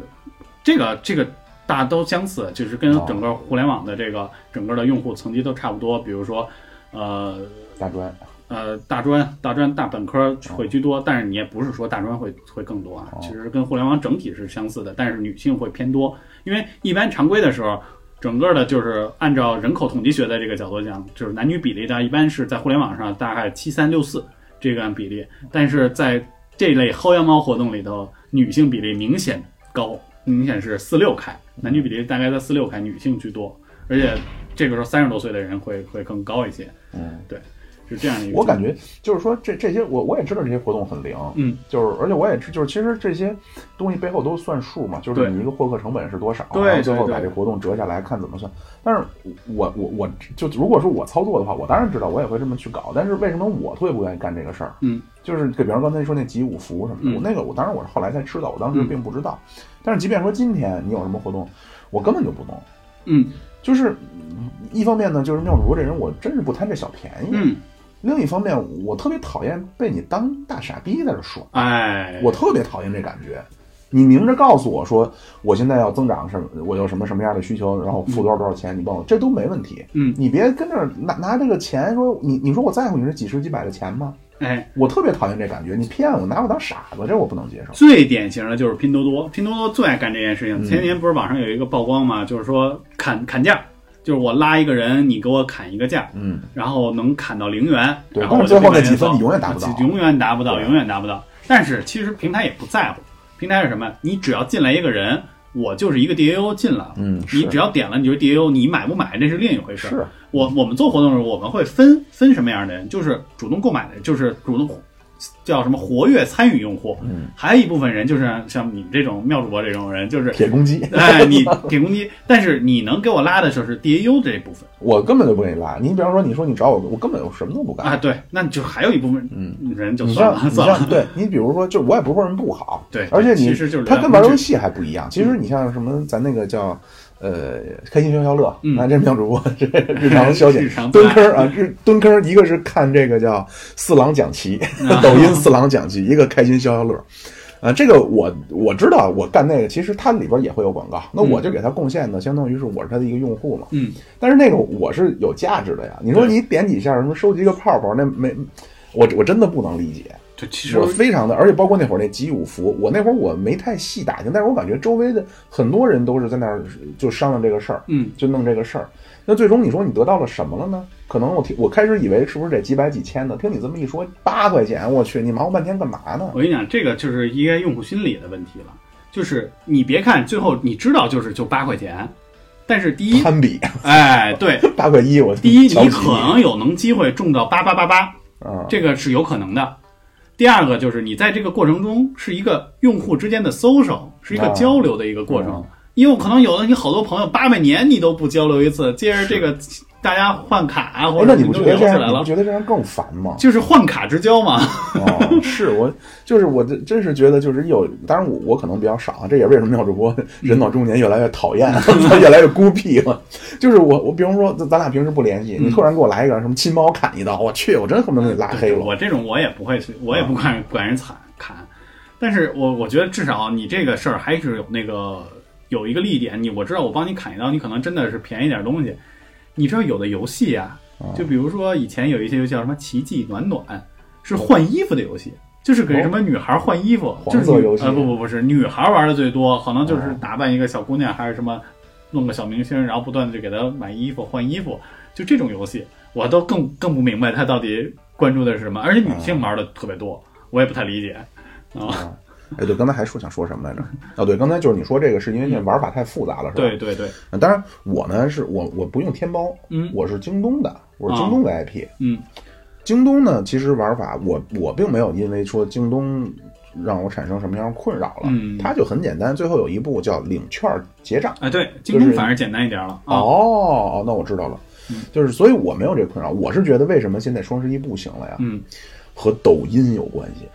这个这个大家都相似，就是跟整个互联网的这个整个的用户层级都差不多。比如说，呃。大专，呃，大专、大专、大本科会居多，但是你也不是说大专会会更多啊。其实跟互联网整体是相似的，但是女性会偏多，因为一般常规的时候，整个的就是按照人口统计学的这个角度讲，就是男女比例的，一般是在互联网上大概七三六四这个比例，但是在这类薅羊毛活动里头，女性比例明显高，明显是四六开，男女比例大概在四六开，女性居多，而且这个时候三十多岁的人会会更高一些。嗯，对，是这样一个。我感觉就是说这这些我我也知道这些活动很灵，嗯，就是而且我也知就是其实这些东西背后都算数嘛，就是你一个获客成本是多少，对然后最后把这活动折下来看怎么算。但是我我我就如果说我操作的话，我当然知道我也会这么去搞，但是为什么我特别不愿意干这个事儿？嗯，就是比方说刚才说那集五福什么的，那个我当然我是后来才知道，我当时嗯并不知道。但是即便说今天你有什么活动，我根本就不弄。嗯就是嗯一方面呢，就是妙主播这人，我真是不贪这小便宜；嗯，另一方面，我特别讨厌被你当大傻逼在这说，哎，我特别讨厌这感觉。你明着告诉我说，我现在要增长什么，我有什么什么样的需求，然后付多少多少钱，你帮我，这都没问题。嗯你别跟这儿拿拿这个钱说，你你说我在乎你是几十几百的钱吗？哎，我特别讨厌这感觉，你骗我，拿我当傻子，这我不能接受。最典型的就是拼多多，拼多多最爱干这件事情。嗯。前年不是网上有一个曝光嘛，就是说砍砍价，就是我拉一个人，你给我砍一个价，嗯，然后能砍到零元，对然后最后那几分你永远达不到。永远达不到，永远达不到。但是其实平台也不在乎，平台是什么？你只要进来一个人，我就是一个 DAO 进了，嗯你只要点了你就是 DAO，你买不买那是另一回事。是，我我们做活动的时候，我们会分分什么样的人，就是主动购买的，就是主动叫什么活跃参与用户，嗯，还有一部分人就是像你们这种妙主播这种人，就是铁公鸡，[laughs] 哎，你铁公鸡，但是你能给我拉的就是 DAU 这一部分。我根本就不给你拉。你比方说，你说你找我，我根本我什么都不干。啊，对，那就还有一部分嗯。人就算了算了，对你比如说，就我也不是说人不好，对而且你其实就是他跟玩游戏还不一样。其实你像什么，咱那个叫呃开心消消乐，嗯。啊，这妙主播这日常消遣。[laughs] 日常蹲坑啊，日蹲坑，一个是看这个叫四郎讲棋，啊。[laughs] 抖音四郎讲棋，一个开心消消乐。啊，这个我我知道，我干那个其实它里边也会有广告，那我就给他贡献的，相当于是我是他的一个用户嘛。嗯，但是那个我是有价值的呀。你说你点几下什么收集一个泡泡，那没我我真的不能理解。就其实我非常的，而且包括那会儿那集五福，我那会儿我没太细打听，但是我感觉周围的很多人都是在那儿就商量这个事儿，嗯，就弄这个事儿。那最终你说你得到了什么了呢？可能我听我开始以为是不是得几百几千的，听你这么一说，八块钱，我去，你忙活半天干嘛呢？我跟你讲，这个就是一个用户心理的问题了。就是你别看最后你知道就是就八块钱，但是第一，攀比哎，对，八块一，我第一你可能有能机会中到八八八八，啊，这个是有可能的。第二个就是你在这个过程中是一个用户之间的 social，是一个啊交流的一个过程。嗯因为我可能有的你好多朋友八百年你都不交流一次，接着这个大家换卡啊，或哎，者你都那你不觉得聊起来了这样你不，觉得这样更烦吗？就是换卡之交嘛。哦，是我就是我这真是觉得就是有，当然我我可能比较少啊，这也是为什么妙主播人到中年越来越讨厌，越来越孤僻了。就是我我比方说咱咱俩平时不联系，你突然给我来一个什么亲把我砍一刀，我去，我真恨不得给你拉黑了。我这种我也不会去，我也不管管人惨砍，但是我我觉得至少你这个事儿还是有那个有一个利点，你我知道我帮你砍一刀，你可能真的是便宜点东西。你知道有的游戏啊，就比如说以前有一些游戏叫什么《奇迹暖暖》，是换衣服的游戏。就是给什么女孩换衣服，就是游戏呃不不不是女孩玩的最多，可能就是哦打扮一个小姑娘，还是什么弄个小明星，然后不断的就给她买衣服换衣服，就这种游戏，我都更更不明白他到底关注的是什么，而且女性玩的特别多，我也不太理解啊。哎，对，刚才还说想说什么来着？哦，对，刚才就是你说这个是因为那玩法太复杂了，是吧？对对对，呃当然，我呢是我我不用天猫，嗯我是京东的，我是京东的 IP。嗯京东呢，其实玩法我我并没有因为说京东让我产生什么样的困扰了，嗯它就很简单，最后有一步叫领券结账。哎对，京东反而简单一点了啊。哦哦，那我知道了，嗯就是所以我没有这困扰，我是觉得为什么现在双十一不行了呀？嗯，和抖音有关系。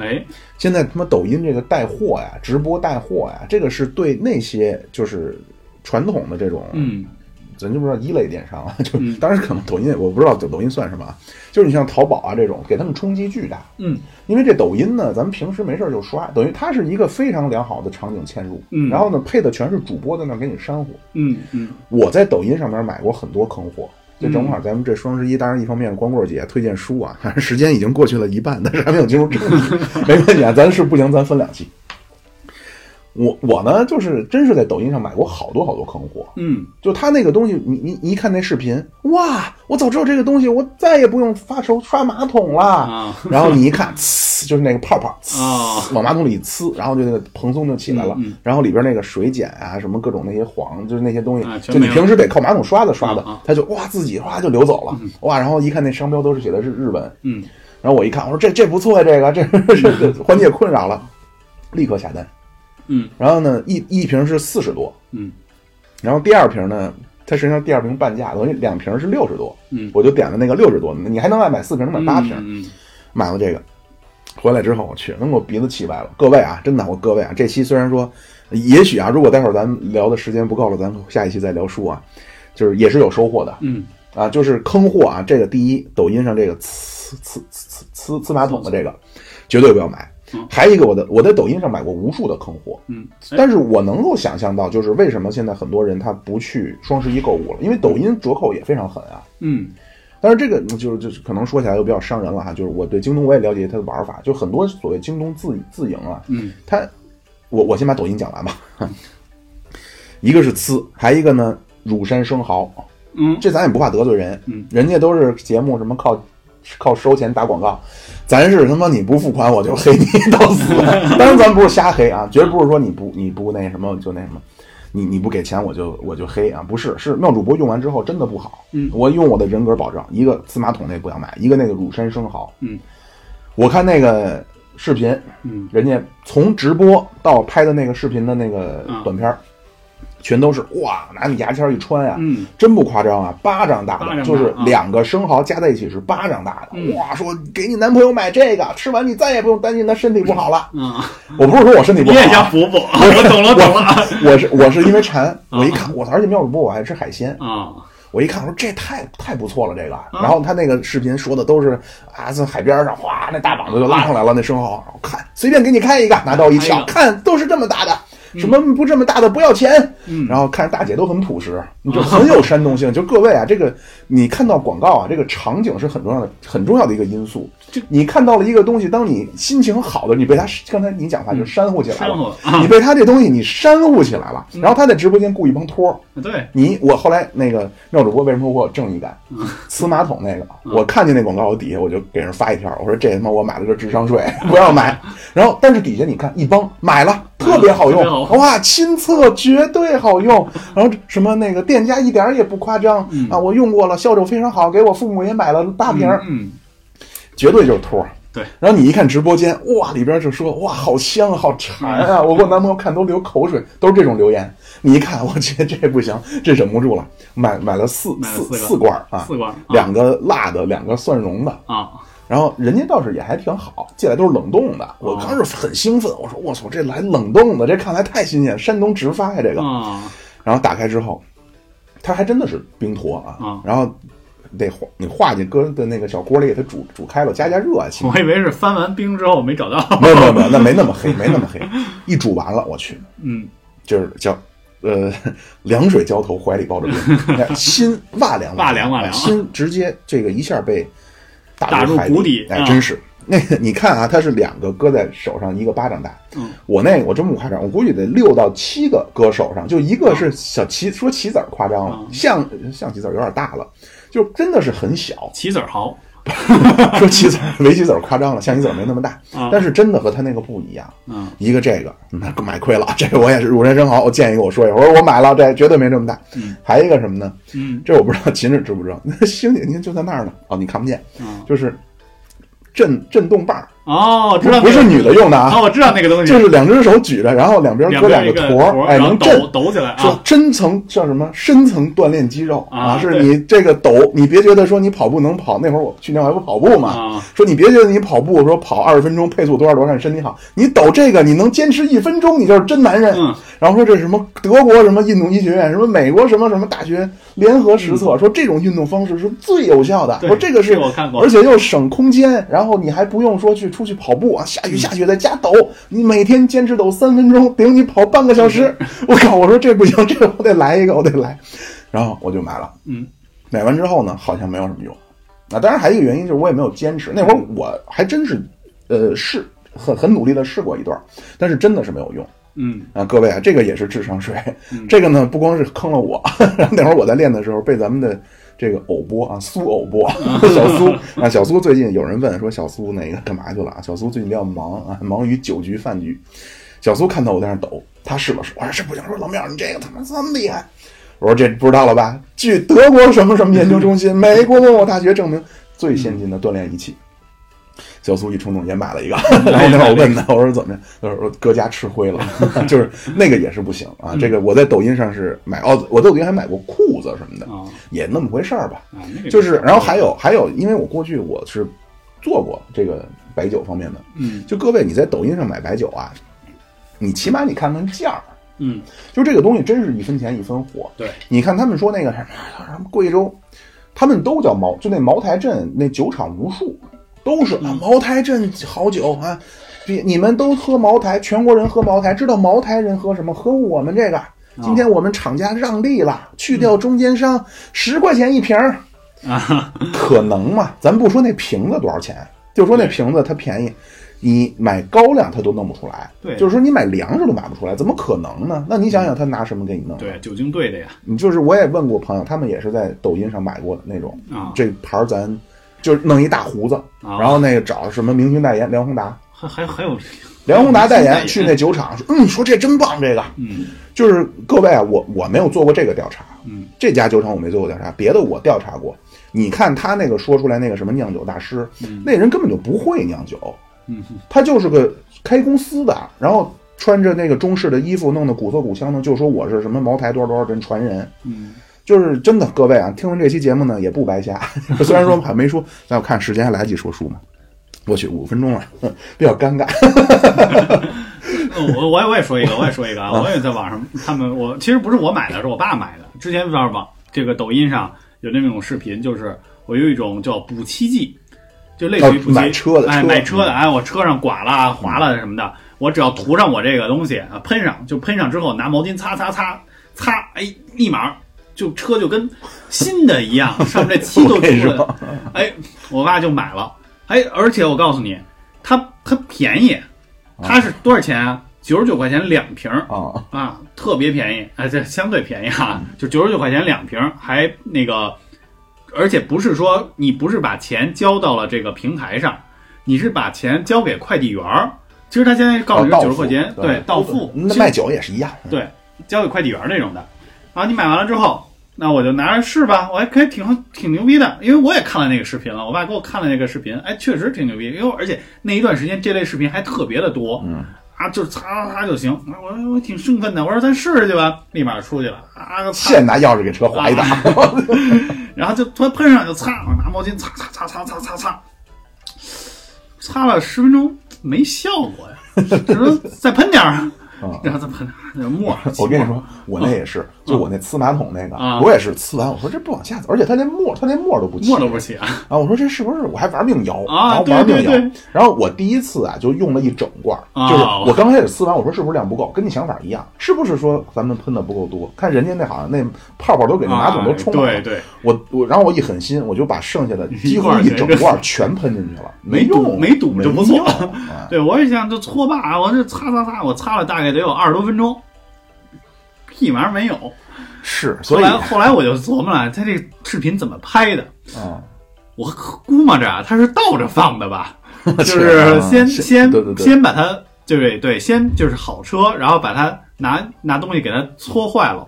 哎，现在他妈抖音这个带货呀，直播带货呀，这个是对那些就是传统的这种，嗯。咱就不知道一类电商啊，[laughs] 就嗯。当然可能抖音我不知道抖音算什么啊，就是你像淘宝啊这种，给他们冲击巨大。嗯。因为这抖音呢，咱们平时没事儿就刷，等于它是一个非常良好的场景嵌入，嗯。然后呢配的全是主播在那给你煽火。嗯嗯。我在抖音上面买过很多坑货，就正好咱们这双十一，当然一方面光棍节推荐书啊，反 [laughs] 正时间已经过去了一半，但是还没有进入正题，[laughs] 没关系啊，咱是不行，咱分两期。我我呢，就是真是在抖音上买过好多好多坑货，嗯，就他那个东西，你你你一看那视频，哇，我早知道这个东西，我再也不用发手刷马桶了。啊然后你一看，呲，就是那个泡泡，呲啊往马桶里一呲，然后就那个蓬松就起来了。嗯嗯然后里边那个水碱啊，什么各种那些黄，就是那些东西，就你平时得靠马桶刷子刷的，它就哇自己哗就流走了，哇！然后一看那商标都是写的是日文，嗯然后我一看，我说这这不错呀，这个这这这 [laughs] 缓解困扰了，立刻下单。嗯。然后呢，一一瓶是四十多，嗯。然后第二瓶呢，它实际上第二瓶半价，等于两瓶是六十多，嗯，我就点了那个六十多的，你还能再买四瓶，能买八瓶，嗯买了这个，回来之后我去，能给我鼻子气歪了。各位啊，真的，我各位啊，这期虽然说，也许啊，如果待会儿咱们聊的时间不够了，咱们下一期再聊书啊，就是也是有收获的。嗯。啊，就是坑货啊。这个第一，抖音上这个呲呲呲呲呲马桶的这个，绝对不要买嗯。还有一个，我的我在抖音上买过无数的坑货，嗯，哎。但是我能够想象到，就是为什么现在很多人他不去双十一购物了，因为抖音折扣也非常狠啊。嗯。但是这个就是就是可能说起来又比较伤人了哈，就是我对京东我也了解它的玩法，就很多所谓京东自自营啊，嗯。它我我先把抖音讲完吧，[laughs] 一个是呲，还一个呢乳山生蚝，嗯。这咱也不怕得罪人，嗯。人家都是节目什么靠靠收钱打广告，咱是他妈你不付款我就黑你 [laughs] 到死，当然咱不是瞎黑啊，绝不是说你不你不那什么就那什么。你你不给钱我就我就黑啊，不是，是妙主播用完之后真的不好。嗯。我用我的人格保证，一个司马桶那不要买，一个那个乳山生蚝。嗯，我看那个视频，嗯。人家从直播到拍的那个视频的那个嗯短片儿，全都是哇，拿你牙签一穿呀、嗯。真不夸张啊，巴掌大的，大就是啊两个生蚝加在一起是巴掌大的。嗯。哇，说给你男朋友买这个，吃完你再也不用担心他身体不好了。嗯，我不是说我身体不好啊，也想补补，[laughs] 我懂了懂了。我是我是因为馋，我一看，我！而且妙主播我爱吃海鲜，啊，我一看，我说这太太不错了，这个。然后他那个视频说的都是啊，在海边上，哗，那大膀子就拉上来了，那生蚝，我看随便给你开一个，拿刀一撬，看都是这么大的，什么不这么大的不要钱。嗯然后看大姐都很朴实，你就很有 [laughs] 煽动性。就各位啊，这个你看到广告啊，这个场景是很重要的，很重要的一个因素。就你看到了一个东西，当你心情好的，你被他刚才你讲话就煽乎起来了，啊你被他这东西你煽乎起来了，然后他在直播间雇一帮托儿。对，你我后来那个妙主播为什么我有正义感？呲马桶那个，我看见那广告，我底下我就给人发一条，我说这他妈我买了个智商税，[laughs] 不要买。然后但是底下你看一帮买了，特别好用。哇，亲测绝对好用。[laughs] 然后什么那个店家一点儿也不夸张。啊，我用过了，效果非常好，给我父母也买了大瓶儿，嗯，绝对就是托儿。对，然后你一看直播间，哇，里边就说哇，好香啊，好馋啊！我给我男朋友看都流口水，都是这种留言。你一看，我觉得这不行，这忍不住了，买买了四四四罐啊，四罐两个辣的，两个蒜蓉的。啊，然后人家倒是也还挺好，进来都是冷冻的。我哦当时很兴奋，我说我操，这来冷冻的，这看来太新鲜，山东直发呀这个。啊，然后打开之后，它还真的是冰坨啊，啊然后得化你化进搁的那个小锅里给它煮煮开了，加加热啊，起码。[laughs] 我以为是翻完冰之后没找到，[laughs] 没有没有没有，那没那么黑，没那么黑。一煮完了，我去，嗯，就是叫呃 [laughs] 凉水浇头，怀里抱着冰，心哇凉哇凉哇凉心直接这个一下被打入入谷底哎，啊真是。[laughs] 那个你看啊，它是两个搁在手上，一个巴掌大。嗯，我那个我真不夸张，我估计得六到七个搁手上，就一个是小棋，说棋子儿夸张了，嗯象象棋子儿有点大了，就真的是很小。棋子儿豪，[laughs] 说棋子围棋子夸张了，象棋子没那么大，啊但是真的和他那个不一样。嗯一个这个，那买亏了，这个我也是乳山生蚝。我建议我说一个，我说我买了，这绝对没这么大。嗯，还一个什么呢？嗯这我不知道秦始知不知道？那星星，您就在那儿呢。哦，你看不见，嗯，就是震震动棒，哦，知道不是女的用的啊，哦，我知道那个东西，就是两只手举着，然后两边搁两个坨儿，哎，能抖。抖起来说啊，深层叫什么？深层锻炼肌肉啊是你这个抖，你别觉得说你跑步能跑。那会儿我去年我还不跑步嘛，啊说你别觉得你跑步说跑二十分钟配速多少多少，你身体好。你抖这个，你能坚持一分钟，你就是真男人。嗯然后说这是什么德国什么运动医学院，什么美国什么什么大学联合实测，说这种运动方式是最有效的。说这个是而且又省空间，然后你还不用说去出去跑步啊，下雨下雪在家抖，你每天坚持抖三分钟，顶你跑半个小时。[laughs] 我靠！我说这不行，这个我得来一个，我得来。然后我就买了。嗯买完之后呢，好像没有什么用。啊，当然还有一个原因就是我也没有坚持。那会儿我还真是，呃，试很很努力的试过一段，但是真的是没有用。嗯啊，各位啊，这个也是智商税。嗯 [laughs] 这个呢，不光是坑了我，[laughs] 那会儿我在练的时候被咱们的这个偶播啊，苏偶播 [laughs] 小苏啊，小苏最近有人问说小苏那个干嘛去了啊？小苏最近比较忙啊，忙于酒局饭局。小苏看到我在那抖，他试了试，我说这不行，说老苗你这个他妈这么厉害，我说这不知道了吧？据德国什么什么研究中心、美国某某大学证明，最先进的锻炼仪器。小苏一冲动也买了一个，[laughs] 然后那会儿我问他，我说怎么样？他说搁家吃灰了，[laughs] 就是那个也是不行啊。这个我在抖音上是买哦，我在抖音还买过裤子什么的，啊也那么回事儿吧。就是，然后还有还有，因为我过去我是做过这个白酒方面的，嗯就各位你在抖音上买白酒啊，你起码你看看价儿，嗯就这个东西真是一分钱一分货。对，你看他们说那个什么什么贵州，他们都叫茅，就那茅台镇那酒厂无数，都是啊茅台镇好酒啊，比你们都喝茅台，全国人喝茅台，知道茅台人喝什么？喝我们这个。今天我们厂家让利了，去掉中间商，十块钱一瓶儿，啊 [laughs] 可能吗？咱不说那瓶子多少钱，就说那瓶子它便宜，你买高粱它都弄不出来。对就是说你买粮食都买不出来，怎么可能呢？那你想想，他拿什么给你弄？对，酒精兑的呀你就是我也问过朋友，他们也是在抖音上买过的那种，啊，这牌儿咱就是弄一大胡子，啊。然后那个找什么明星代言，梁宏达，还还还有梁宏达代言去那酒厂说，嗯，说这真棒，这个。嗯。就是各位啊，我我没有做过这个调查，嗯。这家酒厂我没做过调查，别的我调查过。你看他那个说出来那个什么酿酒大师，那人根本就不会酿酒，嗯。他就是个开公司的，然后穿着那个中式的衣服，弄得古色古香的，就说我是什么茅台多少多少人传人，嗯就是真的，各位啊，听完这期节目呢也不白瞎。[laughs] 虽然说还没说，但我看时间还来得及说书嘛？我去，五分钟了，[laughs] 比较尴尬。哦 [laughs] 我我也我也说一个，我也说一个啊，我也在网上，他们我其实不是我买的，是我爸买的。之前在网这个抖音上有那种视频，就是我有一种叫补漆剂，就类似于哦补漆，买车的哎，买车的，哎，我车上刮了、划了什么的，我只要涂上我这个东西啊，喷上，就喷上之后拿毛巾擦擦擦擦，哎，立马就车就跟新的一样，上面这漆都 [laughs] 出来了。哎，我爸就买了，哎，而且我告诉你，它它便宜，它是多少钱啊？九十九块钱两瓶儿啊，啊，特别便宜，哎，这相对便宜啊，就九十九块钱两瓶儿，还那个，而且不是说你不是把钱交到了这个平台上，你是把钱交给快递员儿。其实他现在告诉你九十块钱，对，到付，那卖酒也是一样。对，交给快递员那种的。然后你买完了之后，那我就拿着试吧，我还可以挺挺牛逼的，因为我也看了那个视频了，我爸给我看了那个视频，哎，确实挺牛逼，因为而且那一段时间这类视频还特别的多，嗯，啊，就是擦擦擦就行，啊我我挺兴奋的，我说咱试试去吧，立马出去了，啊，擦现拿钥匙给车划一打，[laughs] 然后就突然喷上就擦，我拿毛巾擦擦擦擦擦擦擦，擦了十分钟没效果呀，只能再喷点 [laughs] 然后再喷点儿沫儿。我跟你说，我那也是，就我那呲马桶那个啊，我也是呲完，我说这不往下走，而且它连沫，它连沫都不起沫都不起啊！啊！我说这是不是我还玩命摇，啊然后玩命摇。然后我第一次啊，就用了一整罐就是我刚开始呲完，我说是不是量不够？跟你想法一样，是不是说咱们喷的不够多？看人家那好像那泡泡都给那马桶都冲了。啊对对，我我然后我一狠心，我就把剩下的几乎一整罐全喷进去了，没堵用，没堵就不错 [laughs] 对我也想就搓把，我这擦擦擦，我擦了大概得有二十多分钟，屁玩意儿没有。是，后所以来后来我就琢磨了，他这视频怎么拍的？啊，我估摸着啊，他是倒着放的吧，[laughs] 就是啊先是先先把它，对对，先就是好车，然后把它拿拿东西给它搓坏了，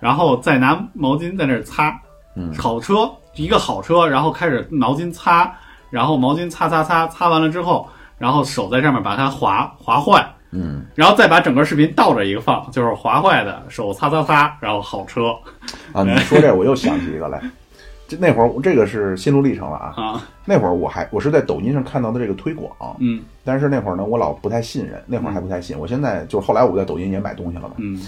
然后再拿毛巾在那儿擦。嗯好车一个好车，然后开始毛巾擦，然后毛巾擦擦擦，擦完了之后，然后手在上面把它划划坏，嗯，然后再把整个视频倒着一个放，就是划坏的手擦擦擦，然后好车啊，你说这我又想起一个来，这那会儿这个是心路历程了啊。啊，那会儿我还我是在抖音上看到的这个推广，嗯但是那会儿呢，我老不太信任，那会儿还不太信。我现在就是后来我在抖音也买东西了嘛，嗯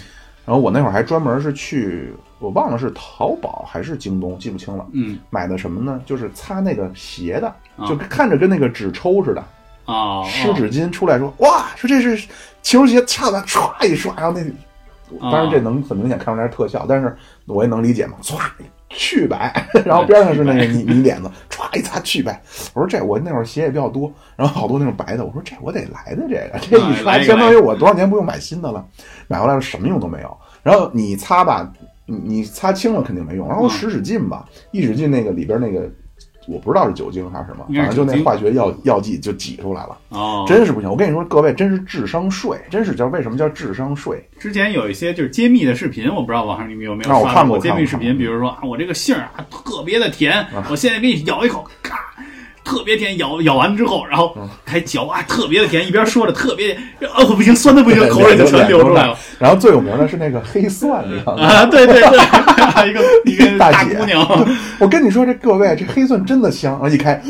然后我那会儿还专门是去，我忘了是淘宝还是京东，记不清了。嗯买的什么呢？就是擦那个鞋的，啊就看着跟那个纸抽似的，啊，湿纸巾出来说，哇，说这是球鞋，擦完唰一刷，然后那，当然这能很明显看出来是特效，但是我也能理解嘛，唰去白，然后边上是那个泥泥点子，歘一擦去白。我说这我那会儿鞋也比较多，然后好多那种白的，我说这我得来的这个，这一刷相当于我多少年不用买新的了，买回来了什么用都没有。然后你擦吧，你你擦清了肯定没用，然后使使劲吧，一使劲那个里边那个。我不知道是酒精还是什么，反正就那化学药药剂就挤出来了。哦，真是不行！我跟你说，各位真是智商税，真是叫为什么叫智商税？之前有一些就是揭秘的视频，我不知道网上你们有没有刷过揭秘视频？比如说啊，我这个杏啊特别的甜，我现在给你咬一口，咔。特别甜，咬咬完之后，然后还嚼啊，特别的甜。一边说着特别，哦不行，酸的不行，口水就全流出来了。然后最有名的是那个黑蒜，你知道吗？啊，对对对，一个一个大姑娘。我跟你说，这各位，这黑蒜真的香。然后一开，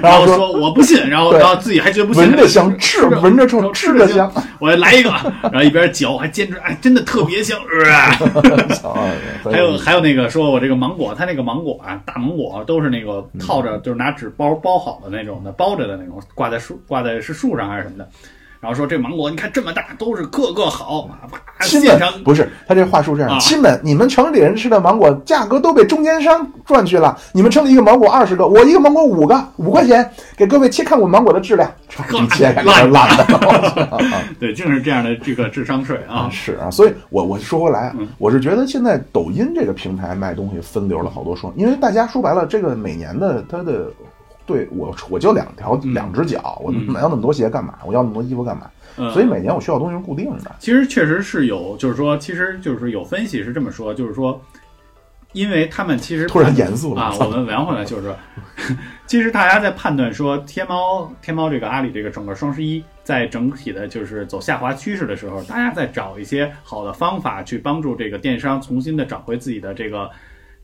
然后说我不信，然后然后自己还觉得不信，闻着香，吃闻着臭，吃着香。我来一个，然后一边嚼还坚持，哎，真的特别香。还有还有那个说我这个芒果，它那个芒果啊，大芒果都是那个套着。就是拿纸包包好的那种的，包着的那种，挂在树挂在是树上还是什么的。然后说这芒果你看这么大，都是个个好。亲们不是他这话术这样，亲们，你们城里人吃的芒果价格都被中间商赚去了。你们城里一个芒果二十个，我一个芒果五个，五块钱，给各位切看我芒果的质量，[laughs] 切烂烂的。[laughs] 对，就是这样的这个智商税啊。是啊，所以我我说回来，我是觉得现在抖音这个平台卖东西分流了好多双，因为大家说白了，这个每年的它的。对我，我就两条两只脚，我买要那么多鞋干嘛？我要那么多衣服干嘛？所以每年我需要东西是固定的。其实确实是有，就是说，其实就是有分析是这么说，就是说，因为他们其实突然严肃了啊。我们聊回来就是说，[laughs] 其实大家在判断说天猫天猫这个阿里这个整个双十一在整体的就是走下滑趋势的时候，大家在找一些好的方法去帮助这个电商重新的找回自己的这个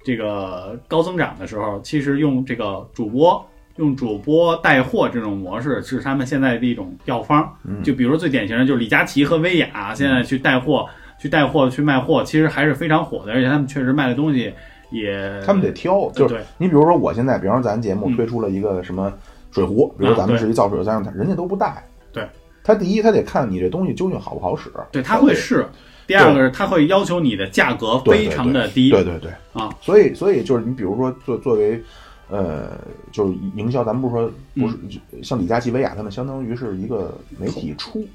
这个高增长的时候，其实用这个主播。用主播带货这种模式是他们现在的一种药方，就比如最典型的就是李佳琦和薇娅现在去带货、去带货、去卖货，其实还是非常火的，而且他们确实卖的东西也，他们得挑，就是你比如说我现在，比方说咱节目推出了一个什么水壶，比如咱们是一造水的三人家都不带，对，他第一他得看你这东西究竟好不好使，对他会试，第二个是他会要求你的价格非常的低，对对对啊，所以所以就是你比如说作作为。呃，就是营销，咱们不是说不是像李佳琦、薇娅他们，相当于是一个媒体出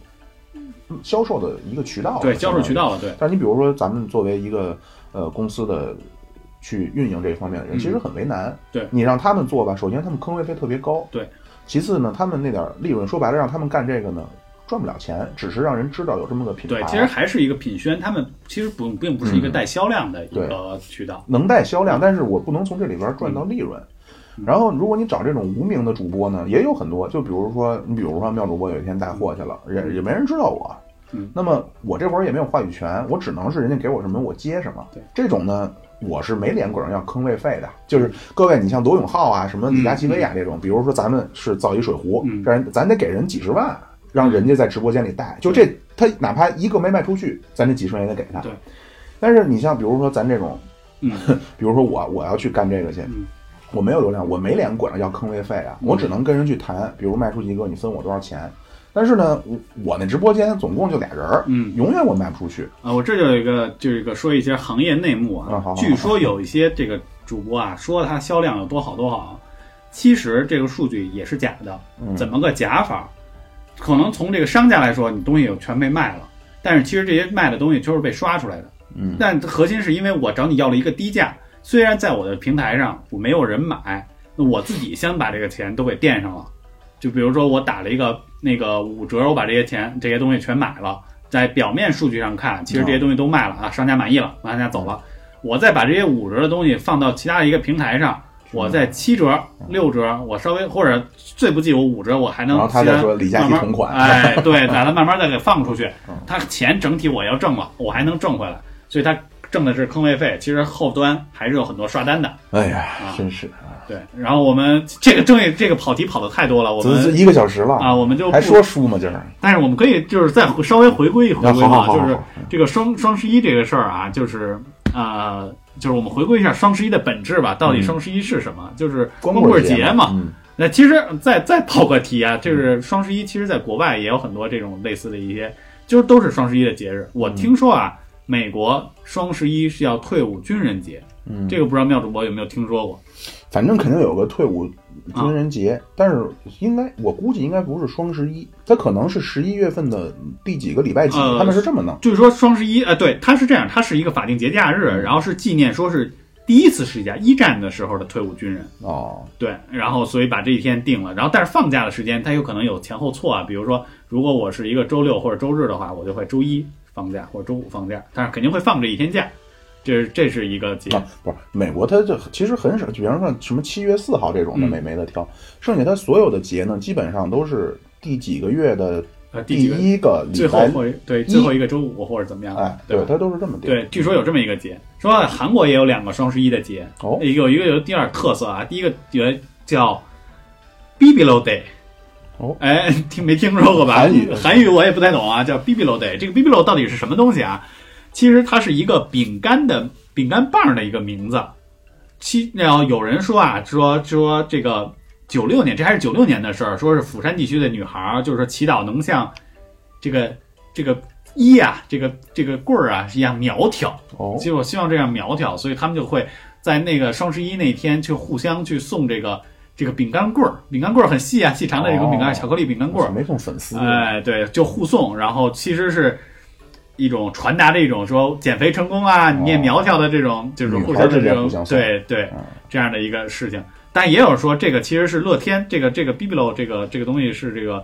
销售的一个渠道，对销售渠道了，对。但你比如说，咱们作为一个呃公司的去运营这方面的人，其实很为难。对你让他们做吧，首先他们坑位费特别高，对。其次呢，他们那点利润，说白了，让他们干这个呢，赚不了钱，只是让人知道有这么个品牌。对，其实还是一个品宣，他们其实不并不是一个带销量的一个渠道，能带销量，但是我不能从这里边赚到利润。然后，如果你找这种无名的主播呢，也有很多。就比如说，你比如说，妙主播有一天带货去了，也也没人知道我。嗯。那么我这会儿也没有话语权，我只能是人家给我什么我接什么。对。这种呢，我是没脸管人要坑位费的。就是各位，你像罗永浩啊，什么李佳琦、薇娅这种，比如说咱们是造一水壶，让人咱得给人几十万，让人家在直播间里带。就这，他哪怕一个没卖出去，咱这几十万也得给他。对。但是你像比如说咱这种，嗯，[laughs] 比如说我我要去干这个去。我没有流量，我没脸管着要坑位费啊！我只能跟人去谈，比如卖出一个，你分我多少钱。但是呢，我我那直播间总共就俩人儿，嗯，永远我卖不出去啊！我这就有一个，就是一个说一些行业内幕啊。据说有一些这个主播啊，说他销量有多好多好，其实这个数据也是假的。怎么个假法？可能从这个商家来说，你东西全被卖了，但是其实这些卖的东西就是被刷出来的。嗯，但核心是因为我找你要了一个低价。虽然在我的平台上我没有人买，那我自己先把这个钱都给垫上了。就比如说我打了一个那个五折，我把这些钱这些东西全买了，在表面数据上看，其实这些东西都卖了啊，商家满意了，商家走了。我再把这些五折的东西放到其他的一个平台上，我在七折、六折，我稍微或者最不济我五折，我还能然后他再说李佳琦同款，哎，对，把它慢慢再给放出去，[laughs] 他钱整体我要挣了，我还能挣回来，所以他。挣的是坑位费，其实后端还是有很多刷单的。哎呀，真是对，然后我们这个正这个跑题跑的太多了，我们一个小时了啊，我们就还说书吗？今儿？但是我们可以就是再稍微回归一回归嘛，就是这个双双十一这个事儿啊，就是呃，就是我们回归一下双十一的本质吧。到底双十一是什么？就是光棍节嘛。那其实再再跑个题啊，就是双十一，其实在国外也有很多这种类似的一些，就是都是双十一的节日。我听说啊。美国双十一是要退伍军人节，嗯，这个不知道妙主播有没有听说过？反正肯定有个退伍军人节，但是应该我估计应该不是双十一，它可能是十一月份的第几个礼拜几，呃他们是这么弄。就是说双十一，呃，对，它是这样，它是一个法定节假日，然后是纪念说是第一次世界一战的时候的退伍军人。哦，对，然后所以把这一天定了，然后但是放假的时间它有可能有前后错啊，比如说如果我是一个周六或者周日的话，我就会周一放假或者周五放假，但是肯定会放这一天假，这是这是一个节。啊，不是美国，它就其实很少，比方说什么七月四号这种的美没没得挑，剩下它所有的节呢，基本上都是第几个月的呃，第一个礼最后拜，会对最后一个周五或者怎么样，哎，对？它都是这么定。对，据说有这么一个节，说韩国也有两个双十一的节，哦有一个有第二特色啊，第一个节叫 Bibilo Day。哦哎，听没听说过吧？韩语韩语我也不太懂啊，叫 Bibilo Day。这个 Bibilo 到底是什么东西啊？其实它是一个饼干的饼干棒的一个名字。其然后有人说啊，说说这个九六年，这还是九六年的事儿，说是釜山地区的女孩儿，就是说祈祷能像这个这个一啊，这个这个棍儿啊一样苗条。哦其实我希望这样苗条，所以他们就会在那个双十一那天去互相去送这个这个饼干棍儿，饼干棍儿很细啊，细长的这个饼干，哦巧克力饼干棍儿，没送粉丝，哎，对，就互送，然后其实是一种传达的一种说减肥成功啊，你也苗条的这种，就是互相的这种对对嗯，这样的一个事情。但也有说这个其实是乐天，这个这个 Bibilo 这个这个东西是这个。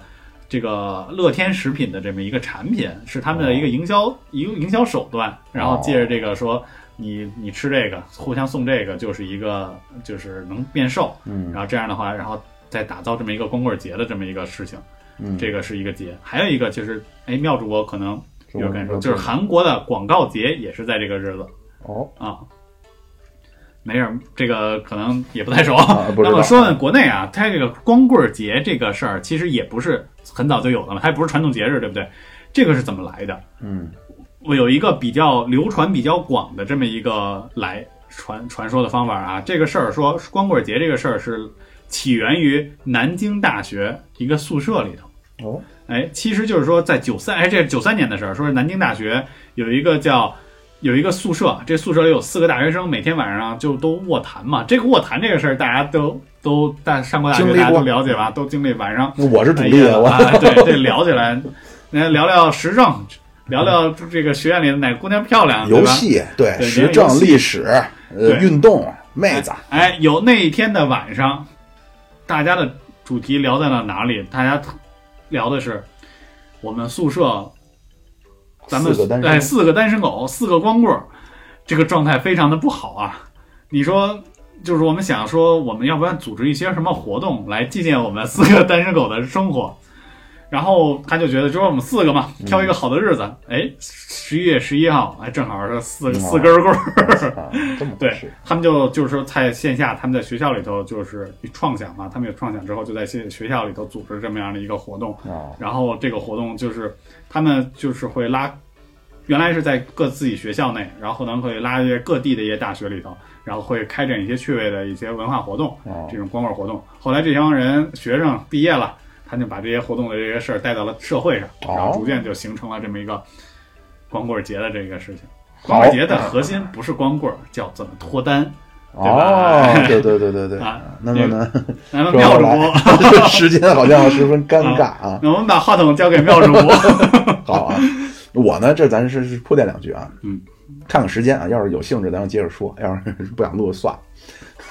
这个乐天食品的这么一个产品，是他们的一个营销、一个营销手段，然后借着这个说你你吃这个，互相送这个，就是一个就是能变瘦，嗯然后这样的话，然后再打造这么一个光棍节的这么一个事情，嗯，这个是一个节。还有一个就是，哎，妙主播可能有感受，就是韩国的广告节也是在这个日子哦啊。没事儿，这个可能也不太熟。那么说呢，国内啊，它这个光棍节这个事儿，其实也不是很早就有的了，它也不是传统节日，对不对？这个是怎么来的？嗯我有一个比较流传比较广的这么一个来传传说的方法啊，这个事儿说光棍节这个事儿是起源于南京大学一个宿舍里头。哦哎，其实就是说在九三，哎，这是九三年的事儿，说是南京大学有一个叫有一个宿舍，这宿舍里有四个大学生，每天晚上就都卧谈嘛。这个卧谈这个事儿，大家都都大上过大学，大家都了解吧？都经历晚上我是主哎力啊，对这，聊起来，那聊聊时政，聊聊这个学院里的哪个姑娘漂亮，游戏对对时政历史呃运动妹子哎，有那一天的晚上，大家的主题聊在了哪里？大家聊的是我们宿舍，咱们四个单身哎四个单身狗，四个光棍儿，这个状态非常的不好啊！你说，就是我们想说，我们要不然组织一些什么活动来纪念我们四个单身狗的生活？然后他就觉得，就说我们四个嘛，挑一个好的日子，哎，十一月十一号，哎，正好是四嗯。四根棍儿，对他们就就是说在线下，他们在学校里头就是创想嘛，他们有创想之后，就在学学校里头组织这么样的一个活动。啊。然后这个活动就是他们就是会拉，原来是在各自己学校内，然后可能会拉一些各地的一些大学里头，然后会开展一些趣味的一些文化活动，哦这种光棍活动。后来这帮人学生毕业了，他就把这些活动的这些事儿带到了社会上，哦然后逐渐就形成了这么一个光棍节的这个事情。光棍节的核心不是光棍儿，叫怎么脱单。哦，对对对对对 [laughs] 啊，那么呢，咱们说妙主播，[laughs] 时间好像十分尴尬啊。那我们把话筒交给妙主播。[laughs] 好啊，我呢，这咱是是铺垫两句啊，嗯，看看时间啊，要是有兴致，咱就接着说；要是不想录，算了。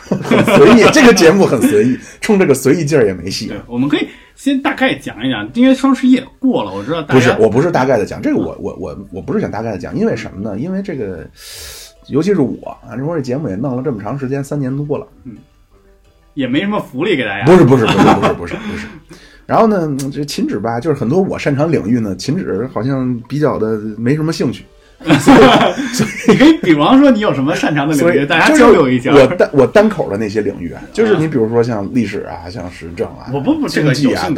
很随意，这个节目很随意，冲这个随意劲儿也没戏对。，我们可以先大概讲一讲，因为双十一也过了，我知道大家，不是我不是大概的讲这个我，我我我不是想大概的讲，因为什么呢？因为这个，尤其是我啊，这说这节目也弄了这么长时间，三年多了，嗯也没什么福利给大家。不是不是不是不是不是不是。然后呢，这秦止吧，就是很多我擅长领域呢，秦止好像比较的没什么兴趣，你可以比方说你有什么擅长的领域，大家交流一下。我单我单口的那些领域啊，就是你比如说像历史啊，像时政啊，我不不这个经济啊，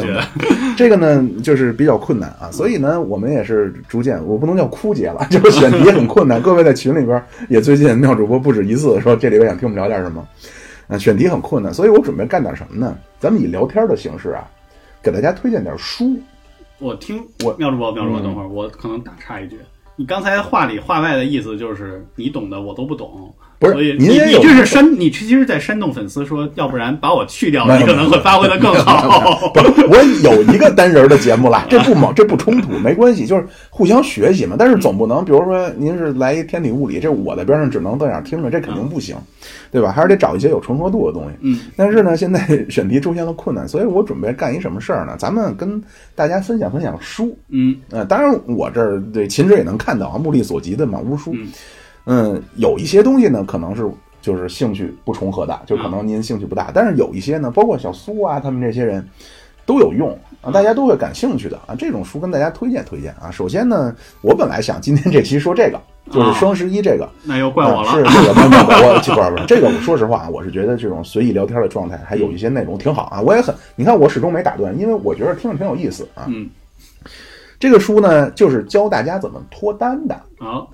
这个呢就是比较困难啊，所以呢，我们也是逐渐，我不能叫枯竭了，就是选题很困难。各位在群里边也最近妙主播不止一次说这里边想听我们聊点什么，啊，选题很困难，所以我准备干点什么呢？咱们以聊天的形式啊，给大家推荐点书。我听我妙主播，妙主播，等会儿我可能打岔一句，你刚才话里话外的意思就是你懂的我都不懂，不是您也有你你这是煽，你其实在煽动粉丝说，要不然把我去掉，你可能会发挥的更好。[laughs] 我有一个单人的节目了，这不矛，这不冲突，没关系，就是互相学习嘛。但是总不能，比如说您是来一天体物理，这我在边上只能在那听着，这肯定不行，对吧？还是得找一些有重合度的东西。嗯，但是呢，现在 [laughs] 选题出现了困难，所以我准备干一什么事儿呢？咱们跟大家分享分享书。嗯呃，当然我这儿对秦志也能看到啊，目力所及的满屋书。嗯嗯，有一些东西呢，可能是就是兴趣不重合的，就可能您兴趣不大。但是有一些呢，包括小苏啊，他们这些人都有用啊，大家都会感兴趣的啊。这种书跟大家推荐推荐啊。首先呢，我本来想今天这期说这个，就是双十一这个。那又怪我啊是了。这个，没有没有，我不是不是这个，我说实话啊，我是觉得这种随意聊天的状态，还有一些内容挺好啊。我也很，你看我始终没打断，因为我觉得听着挺有意思啊。嗯，这个书呢，就是教大家怎么脱单的。好，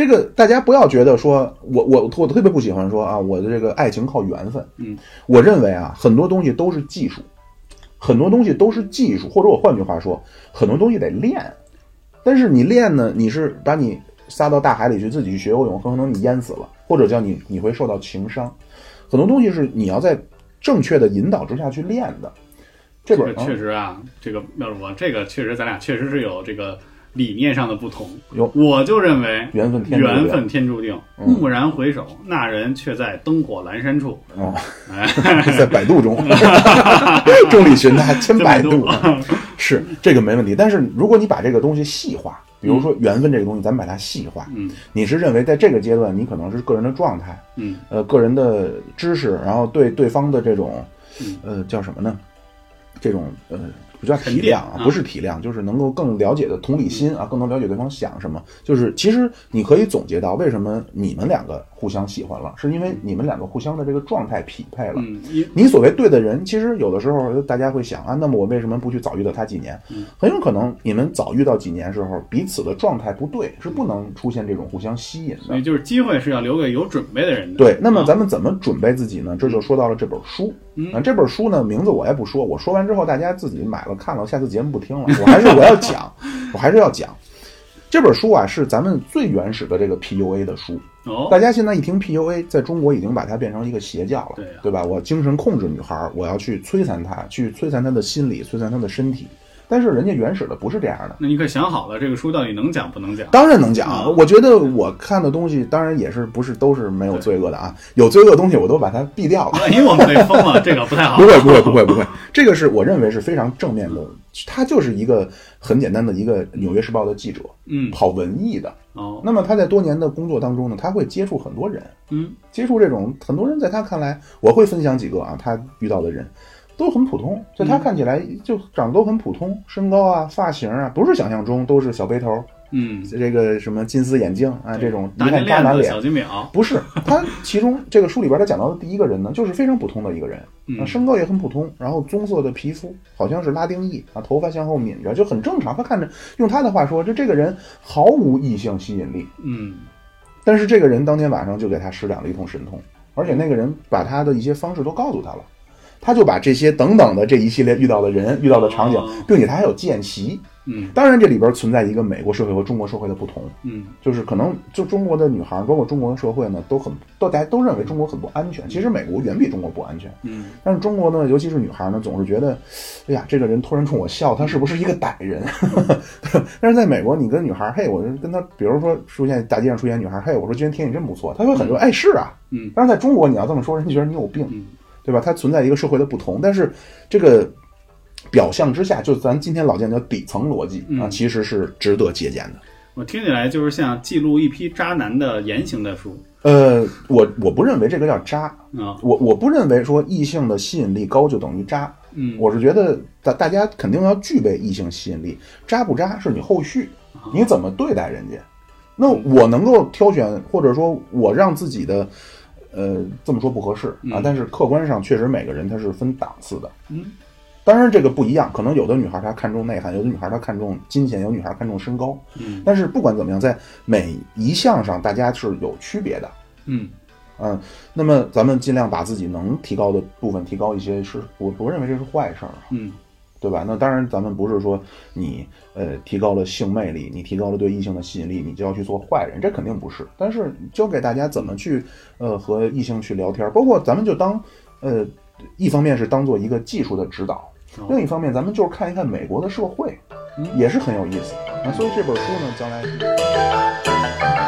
这个大家不要觉得说我我我特别不喜欢说啊，我的这个爱情靠缘分。嗯，我认为啊，很多东西都是技术，很多东西都是技术，或者我换句话说，很多东西得练。但是你练呢，你是把你撒到大海里去，自己去学游泳，很可能你淹死了，或者叫你你会受到情伤。很多东西是你要在正确的引导之下去练的。这这个确实啊，这个要是我这个确实咱俩确实是有这个理念上的不同。有。我就认为缘分天注定。缘分天注定，嗯。蓦然回首，那人却在灯火阑珊处。哦，哎，[laughs] 在百度中，[laughs] 众里寻他千百度，[laughs] 是这个没问题。但是如果你把这个东西细化，比如说缘分这个东西，咱们把它细化，嗯。你是认为在这个阶段，你可能是个人的状态，嗯。呃，个人的知识，然后对对方的这种嗯，呃，叫什么呢？这种呃，不叫沉淀体谅啊，啊不是体谅，就是能够更了解的同理心啊，更能了解对方想什么。就是其实你可以总结到，为什么你们两个互相喜欢了，是因为你们两个互相的这个状态匹配了。嗯，因你所谓对的人，其实有的时候大家会想啊，那么我为什么不去早遇到他几年？嗯很有可能你们早遇到几年时候，彼此的状态不对，是不能出现这种互相吸引的。所以就是机会是要留给有准备的人的。对，那么啊咱们怎么准备自己呢？这就说到了这本书。嗯啊，这本书呢，名字我也不说，我说完之后大家自己买了看了，下次节目不听了。我还是我要讲，我还是要讲。这本书啊，是咱们最原始的这个 PUA 的书。哦，大家现在一听 PUA，在中国已经把它变成一个邪教了，对啊对吧？我精神控制女孩儿，我要去摧残她，去摧残她的心理，摧残她的身体。但是人家原始的不是这样的。那你可想好了，这个书到底能讲不能讲？当然能讲啊，我觉得我看的东西，当然也是不是都是没有罪恶的啊，有罪恶的东西我都把它避掉了。万一我们被封了，[laughs] 这个不太好。不会，不会，不会，不会。这个是我认为是非常正面的，他就是一个很简单的一个《纽约时报》的记者，嗯，跑文艺的。哦，那么他在多年的工作当中呢，他会接触很多人，嗯接触这种很多人，在他看来，我会分享几个啊，他遇到的人都很普通，在他看起来就长得都很普通，身高啊、发型啊，不是想象中都是小背头，嗯，这个什么金丝眼镜啊，这种一看渣男脸。小，金表，不是，他其中 [laughs] 这个书里边他讲到的第一个人呢，就是非常普通的一个人，嗯。啊，身高也很普通，然后棕色的皮肤，好像是拉丁裔啊，头发向后抿着，就很正常。他看着，用他的话说，就这个人毫无异性吸引力。嗯。但是这个人当天晚上就给他施展了一通神通，而且那个人把他的一些方式都告诉他了，他就把这些等等的这一系列遇到的人、遇到的场景哦，并且他还有见习。嗯当然，这里边存在一个美国社会和中国社会的不同。嗯就是可能就中国的女孩，包括中国的社会呢，都很都大家都认为中国很不安全。其实美国远比中国不安全，嗯但是中国呢，尤其是女孩呢，总是觉得，哎呀，这个人突然冲我笑，他是不是一个歹人？[laughs] 但是在美国，你跟女孩，嘿，我就跟她，比如说出现大街上出现女孩，嘿，我说今天天气真不错，她会很说，哎，是啊。嗯但是在中国，你要这么说，人家觉得你有病，嗯对吧？它存在一个社会的不同，但是这个表象之下，就咱今天老见的底层逻辑啊，嗯其实是值得借鉴的。我听起来就是像记录一批渣男的言行的书呃，我我不认为这个叫渣，啊，我我不认为说异性的吸引力高就等于渣，嗯，我是觉得大大家肯定要具备异性吸引力，渣不渣是你后续啊你怎么对待人家。那我能够挑选，或者说我让自己的，呃，这么说不合适啊嗯，但是客观上确实每个人他是分档次的。嗯当然这个不一样，可能有的女孩她看重内涵，有的女孩她看重金钱，有女孩看重身高。嗯但是不管怎么样，在每一项上大家是有区别的。嗯嗯，那么咱们尽量把自己能提高的部分提高一些，是我不认为这是坏事儿啊。嗯对吧？那当然，咱们不是说你呃提高了性魅力，你提高了对异性的吸引力，你就要去做坏人，这肯定不是。但是教给大家怎么去呃和异性去聊天，包括咱们就当呃一方面是当做一个技术的指导，另一方面咱们就是看一看美国的社会，也是很有意思。那所以这本书呢，将来。